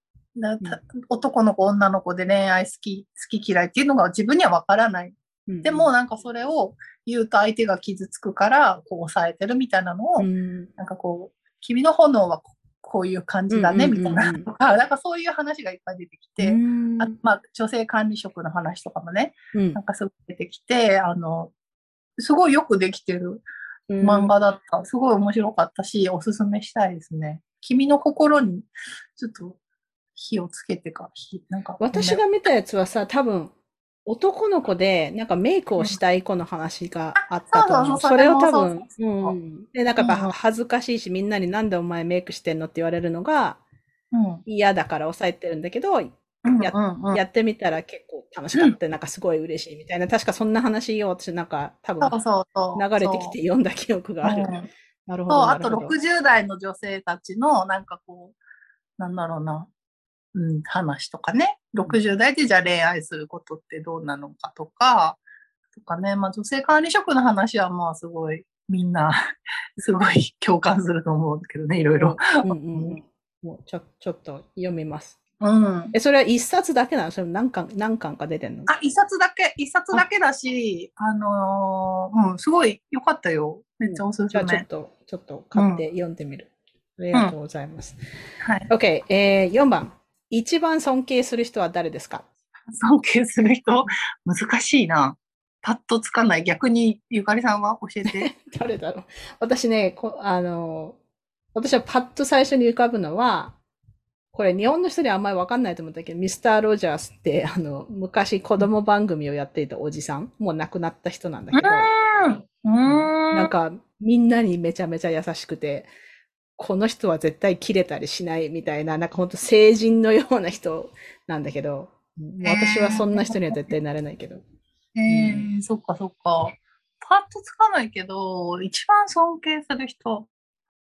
男の子、女の子で恋愛好き、好き嫌いっていうのが自分にはわからない。うんでも、なんかそれを言うと相手が傷つくから、こう抑えてるみたいなのを、うん。なんかこう、君の炎はここういう感じだね、みたいな。とか、なんかそういう話がいっぱい出てきて、うん。あまあ女性管理職の話とかもね、うん。なんかすごい出てきて、あの、すごいよくできてるうん漫画だった。すごい面白かったし、おすすめしたいですね。君の心にちょっと火をつけてか、火なんか。私が見たやつはさ、多分、男の子で、なんかメイクをしたい子の話があったと思う。それを多そ分う、ん。で、なんかやっぱうん恥ずかしいし、みんなになんでお前メイクしてんのって言われるのがうん、嫌だから抑えてるんだけど、うん、やうん、うん。やってみたら結構楽しかった。なんかすごい嬉しいみたいな。確かそんな話を私なんか多分。流れてきて読んだ記憶がある。うんなるほど。そう、あとなるほど60代の女性たちの、なんかこう、なんだろうな、うん、話とかね。60代でじゃあ恋愛することってどうなのかとか、とかね、まあ女性管理職の話はまあすごい、みんな、すごい共感すると思うけどね、いろいろ。うんうんうん。もうちょ、ちょっと読みます。うん。え、それは一冊だけなの？それ何巻、何巻か出てんの？あ、一冊だけ、一冊だけだし、あのーうん、すごい良かったよ。めっちゃおすすじゃあちょっめ。と、ちょっと買って読んでみる。ありがとうございます。はい。OK、えー、4番。一番尊敬する人は誰ですか？尊敬する人、難しいな。パッとつかない。逆に、ゆかりさんは教えて。誰だろう私ね、こあの、私はパッと最初に浮かぶのは、これ日本の人にはあんまりわかんないと思ったけど、ミスター・ロジャースって、あの、昔子供番組をやっていたおじさん、もう亡くなった人なんだけど、うーん。なんかみんなにめちゃめちゃ優しくて、この人は絶対切れたりしないみたいな、なんか本当成人のような人なんだけど、うん私はそんな人には絶対なれないけど。えー、そっかそっか。パッとつかないけど、一番尊敬する人。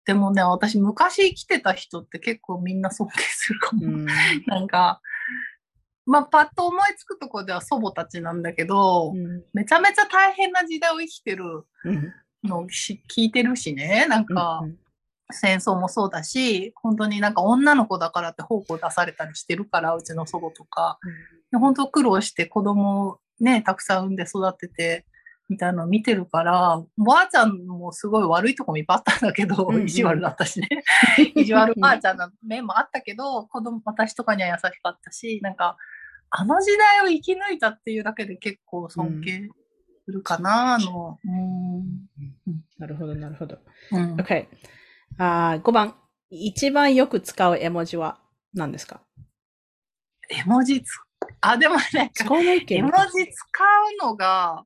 でもね、私昔生きてた人って結構みんな尊敬するかも。うん。なんか、まあ、パッと思いつくところでは祖母たちなんだけど、うん。めちゃめちゃ大変な時代を生きてるうん。のをし聞いてるしね、なんかうん戦争もそうだし、本当になんか女の子だからって方向出されたりしてるから、うちの祖母とか。で本当苦労して子供をね、たくさん産んで育てて、みたいなのを見てるから、おばあちゃんもすごい悪いとこもいっぱいあったんだけど、うんうん意地悪だったしね。意地悪ばあちゃんの面もあったけど、子供、私とかには優しかったし、なんか、あの時代を生き抜いたっていうだけで結構尊敬するかな、あの、なるほど、なるほど。うん。OK。あー5番。一番よく使う絵文字は何ですか？絵文字つ、あ、でもなんか、使わないっけ絵文字使うのが、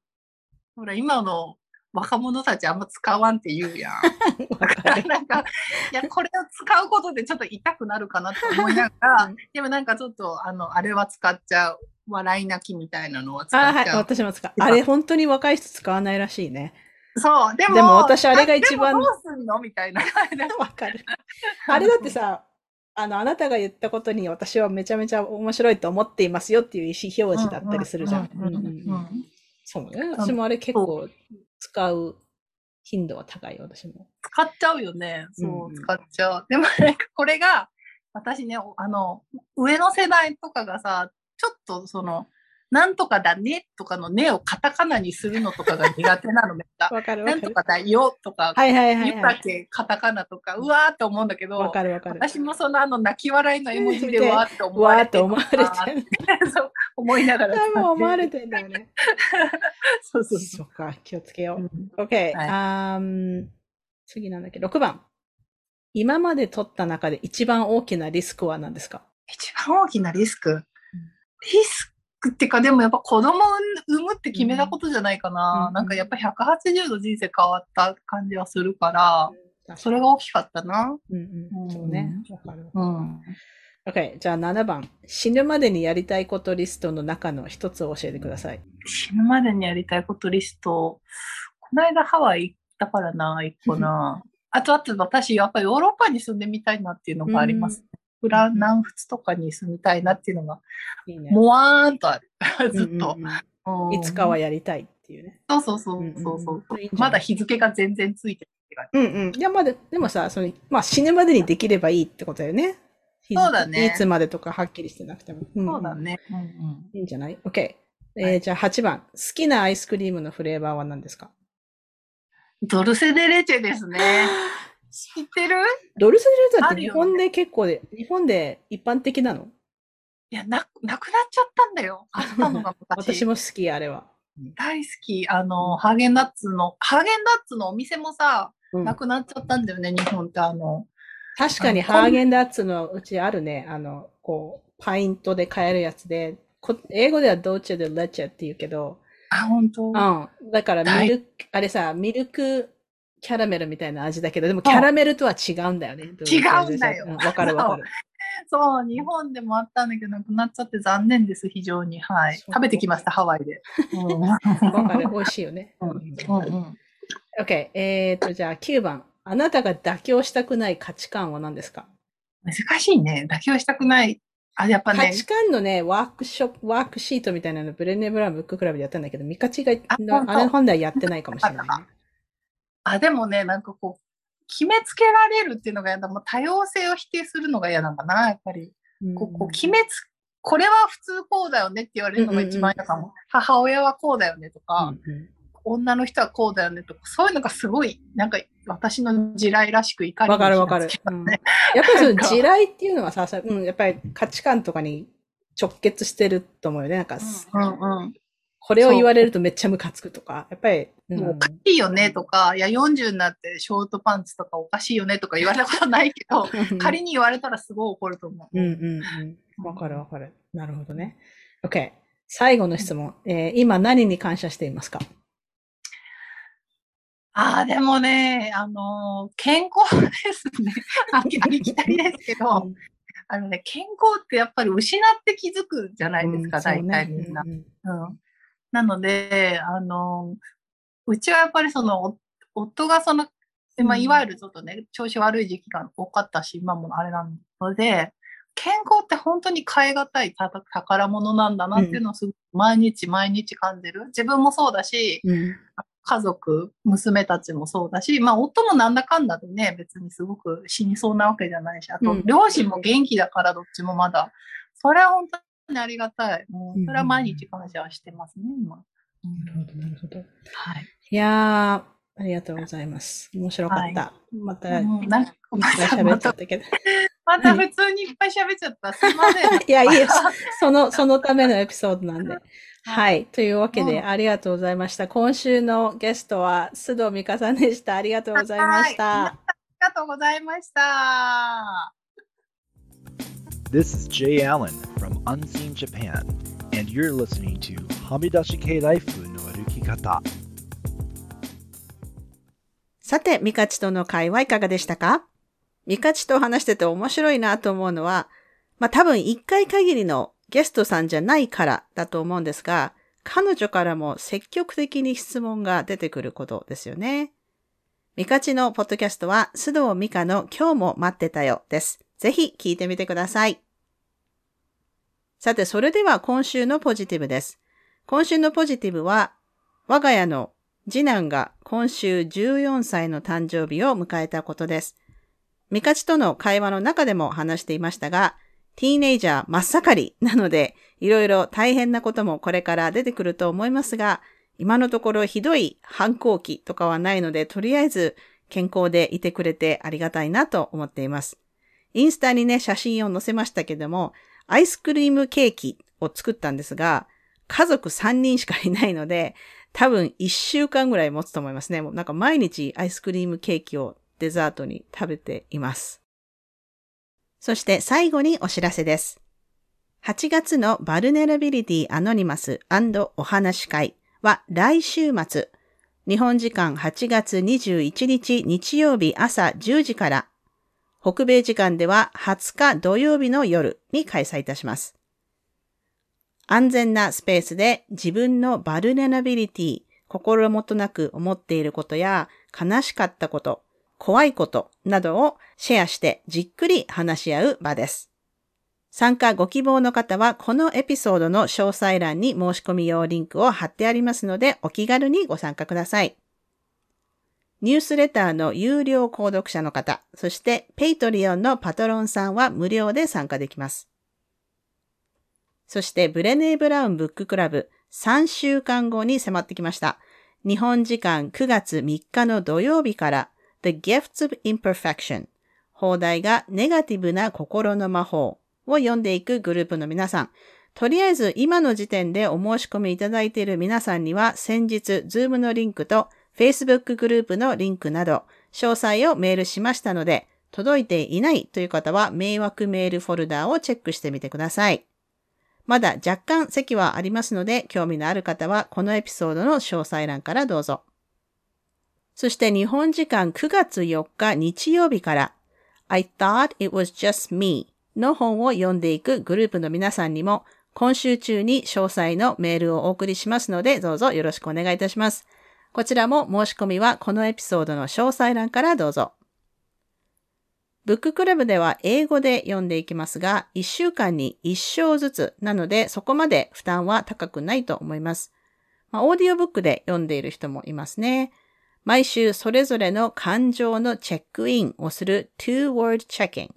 ほら、今の若者たちあんま使わんって言うやん。わかるなんか、いや、これを使うことでちょっと痛くなるかなと思いながら、うんでもなんかちょっと、あの、あれは使っちゃう。笑い泣きみたいなのは使。っちゃう。私も使う。あれ、本当に若い人使わないらしいね。そう、でも、でも私あれが一番どうすんのみたいな感じで。わかる。あれだってさ、あの、あなたが言ったことに私はめちゃめちゃ面白いと思っていますよっていう意思表示だったりするじゃん。そうね。私もあれ結構使う頻度は高いよ、私も。使っちゃうよね。そう、使っちゃう。でもなんかこれが、私ね、あの、上の世代とかがさ、ちょっとその、なんとかだねとかのねをカタカナにするのとかが苦手なのめっちゃ。わかるわかる。なんとかだよとか、はいはいはいはい。けカタカナとか、うわーって思うんだけど、わかるわかる。私もそのあの泣き笑いの絵文字でわーって思われてわーって思われてる。る。そう思いながら。多分思われてんだよね。そうそうそそっか、気をつけよう。う。OK、はい次なんだっけ、6番。今まで取った中で一番大きなリスクは何ですか？一番大きなリスク？リスクっていうか、でもやっぱ子供を産むって決めたことじゃないかな。うんなんかやっぱ180度人生変わった感じはするから、それが大きかったな。うんうん、そうね。わかる。うん。OK、じゃあ7番。死ぬまでにやりたいことリストの中の一つを教えてください。死ぬまでにやりたいことリスト。この間ハワイ行ったからな、一個な。あと、あと私、やっぱりヨーロッパに住んでみたいなっていうのがあります。フラン、南仏とかに住みたいなっていうのが、いいね。もわーんとある。ずっといつかはやりたいっていうね。そうそうそうそうまだ日付が全然ついてるって感じ。うんうん。いや、まだ、でもさ、その、まあ死ぬまでにできればいいってことだよね。そうだねいつまでとかはっきりしてなくても。んんそうだ。ね。うんうん。いいんじゃない ?OK。えーはいじゃあ8番。好きなアイスクリームのフレーバーは何ですか？ドルセデレチェですね。知ってる？ドルセデレザって日本で結構で、日本で一般的なの？いや、な、なくなっちゃったんだよ。あったのが昔。私も好き、あれは。大好き。あの、ハーゲンダッツの、ハーゲンダッツのお店もさ、うんなくなっちゃったんだよね、日本ってあの。確かにハーゲンダッツのうちあるね。あの、こう、パイントで買えるやつで、こ英語ではドーチェでレチェって言うけど、あ、本当？うん。だからミルク、あれさ、ミルクキャラメルみたいな味だけど、でもキャラメルとは違うんだよね。違うんだようわかるわかる。そう、日本でもあったんだけど、なくなっちゃって残念です、非常に。はい。食べてきました、ハワイで。うん。わかる。美味しいよね。うんうんうん。OK。えっと、じゃあ9番。あなたが妥協したくない価値観は何ですか？難しいね。妥協したくない。あ、やっぱね価、値観のね、ワークショップ、ワークシートみたいなの、ブレネブラムブッククラブでやったんだけど、ミカチが、あれ本ではやってないかもしれないね。あ、でもね、なんかこう、決めつけられるっていうのが嫌だ。もう多様性を否定するのが嫌なんだな、やっぱり。こうこう決めつ、これは普通こうだよねって言われるのが一番嫌かも。母親はこうだよねとか、うんうん女の人はこうだよねとか、そういうのがすごい、なんか私の地雷らしく怒りわかるわかる。うんねやっぱり地雷っていうのはさ、さうん、やっぱり価値観とかに直結してると思うよね。なんか、うんうん。これを言われるとめっちゃムカつくとか、やっぱり、うんおかしいよねとか、いや、40になってショートパンツとかおかしいよねとか言われたことないけど、仮に言われたらすごい怒ると思う。うんうんうん。わかるわかる。なるほどね。OK。最後の質問。えー今何に感謝していますか？ああ、でもね、あのー健康ですね。ありきたりですけど、あのね、健康ってやっぱり失って気づくじゃないですか、大体みんな。うんうん。なので、あのーうちはやっぱりその、お夫がその、まあ、うんいわゆるちょっとね、調子悪い時期が多かったし、今もあれなので、健康って本当に変え難いた宝物なんだなっていうのをすごく毎日毎日感じる。自分もそうだし、うん家族、娘たちもそうだし、まあ夫もなんだかんだでね、別にすごく死にそうなわけじゃないし、あとうん両親も元気だからどっちもまだ。それは本当にありがたい。もうそれは毎日感謝してますね、今。なるほど、なるほど。はい。いやー、ありがとうございます。面白かった。また、いっうんなんかぱい喋っちゃったけど。また普通にいっぱい喋っちゃった。すいません。いや、いいです。その、そのためのエピソードなんで。はい。というわけで、うんありがとうございました。今週のゲストは、須藤美香さんでした。ありがとうございました。はいありがとうございました。This is Jay Allen from Unseen Japan, and you're listening to Hamidashi Kei Life no Arukikata. さて、ミカチとの会はいかがでしたか？ミカチと話してて面白いなと思うのは、まあ多分一回限りのゲストさんじゃないからだと思うんですが、彼女からも積極的に質問が出てくることですよね。ミカチのポッドキャストは須藤美香の今日も待ってたよです。ぜひ聞いてみてください。さて、それでは今週のポジティブです。今週のポジティブは、我が家の次男が今週14歳の誕生日を迎えたことです。ミカチとの会話の中でも話していましたが、ティーネイジャー真っ盛りなので、いろいろ大変なこともこれから出てくると思いますが、今のところひどい反抗期とかはないので、とりあえず健康でいてくれてありがたいなと思っています。インスタにね、写真を載せましたけども、アイスクリームケーキを作ったんですが、家族3人しかいないので、多分1週間ぐらい持つと思いますね。もうなんか毎日アイスクリームケーキをデザートに食べています。そして最後にお知らせです。8月の Vulnerability Anonymous お話会は来週末、日本時間8月21日日曜日朝10時から、北米時間では20日土曜日の夜に開催いたします。安全なスペースで自分の vulnerability、心もとなく思っていることや悲しかったこと、怖いことなどをシェアしてじっくり話し合う場です。参加ご希望の方はこのエピソードの詳細欄に申し込み用リンクを貼ってありますのでお気軽にご参加ください。ニュースレターの有料購読者の方、そして Patreon のパトロンさんは無料で参加できます。そしてブレネー・ブラウン Book Club 3週間後に迫ってきました。日本時間9月3日の土曜日から The Gifts of Imperfection 放題がネガティブな心の魔法を読んでいくグループの皆さん。とりあえず今の時点でお申し込みいただいている皆さんには先日 Zoom のリンクと Facebook グループのリンクなど詳細をメールしましたので届いていないという方は迷惑メールフォルダをチェックしてみてください。まだ若干席はありますので、興味のある方はこのエピソードの詳細欄からどうぞ。そして日本時間9月4日日曜日から I thought it was just me の本を読んでいくグループの皆さんにも今週中に詳細のメールをお送りしますのでどうぞよろしくお願いいたします。こちらも申し込みはこのエピソードの詳細欄からどうぞ。ブッククラブでは英語で読んでいきますが、1週間に1章ずつなので、そこまで負担は高くないと思います。まあ、オーディオブックで読んでいる人もいますね。毎週それぞれの感情のチェックインをする two-word checking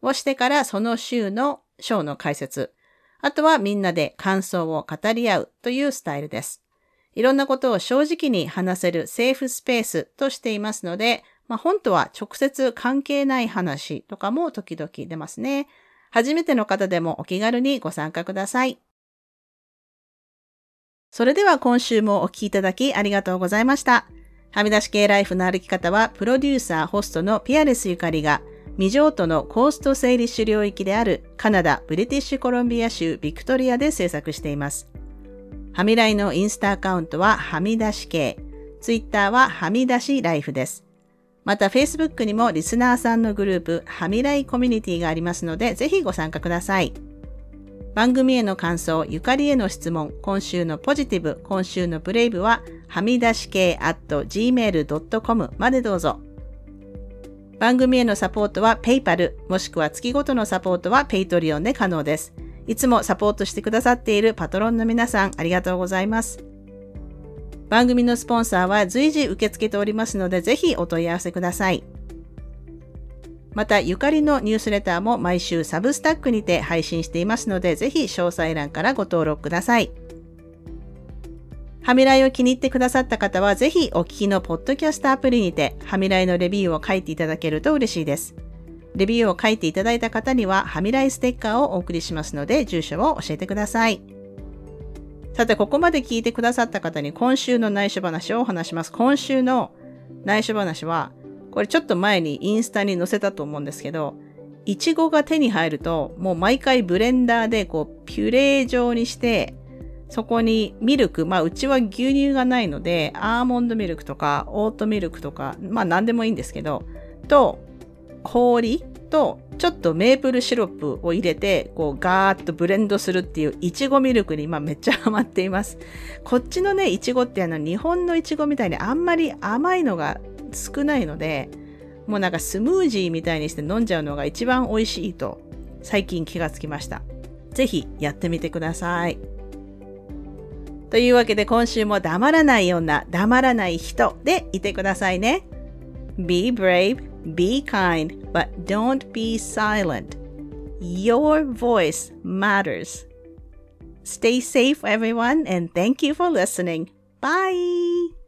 をしてからその週の章の解説。あとはみんなで感想を語り合うというスタイルです。いろんなことを正直に話せるセーフスペースとしていますので、まあ、本とは直接関係ない話とかも時々出ますね。初めての方でもお気軽にご参加ください。それでは今週もお聞きいただきありがとうございました。はみ出し系ライフの歩き方は、プロデューサー、ホストのピアレスゆかりが、未譲渡のコースト整理種領域であるカナダ・ブリティッシュコロンビア州ビクトリアで制作しています。はみらいのインスタアカウントははみ出し系、ツイッターははみ出しライフです。また Facebook にもリスナーさんのグループ、はみらいコミュニティがありますので、ぜひご参加ください。番組への感想、ゆかりへの質問、今週のポジティブ、今週のブレイブは、はみ出し系 at gmail.com までどうぞ。番組へのサポートは PayPal、もしくは月ごとのサポートは Patreon で可能です。いつもサポートしてくださっているパトロンの皆さん、ありがとうございます。番組のスポンサーは随時受け付けておりますので、ぜひお問い合わせください。また、ゆかりのニュースレターも毎週サブスタックにて配信していますので、ぜひ詳細欄からご登録ください。ハミライを気に入ってくださった方は、ぜひお聞きのポッドキャストアプリにて、ハミライのレビューを書いていただけると嬉しいです。レビューを書いていただいた方には、ハミライステッカーをお送りしますので、住所を教えてください。さて、ここまで聞いてくださった方に今週の内緒話を話します。今週の内緒話は、これちょっと前にインスタに載せたと思うんですけど、いちごが手に入ると、もう毎回ブレンダーでこう、ピュレー状にして、そこにミルク、まあうちは牛乳がないので、アーモンドミルクとかオートミルクとか、まあ何でもいいんですけど、と、氷と、ちょっとメープルシロップを入れて、こうガーッとブレンドするっていういちごミルクに今めっちゃハマっています。こっちのね、いちごってあの日本のいちごみたいにあんまり甘いのが少ないので、もうなんかスムージーみたいにして飲んじゃうのが一番美味しいと最近気がつきました。ぜひやってみてください。というわけで今週も黙らない女、黙らない人でいてくださいね。Be brave, be kind, but don't be silent. Your voice matters. Stay safe, everyone, and thank you for listening. Bye!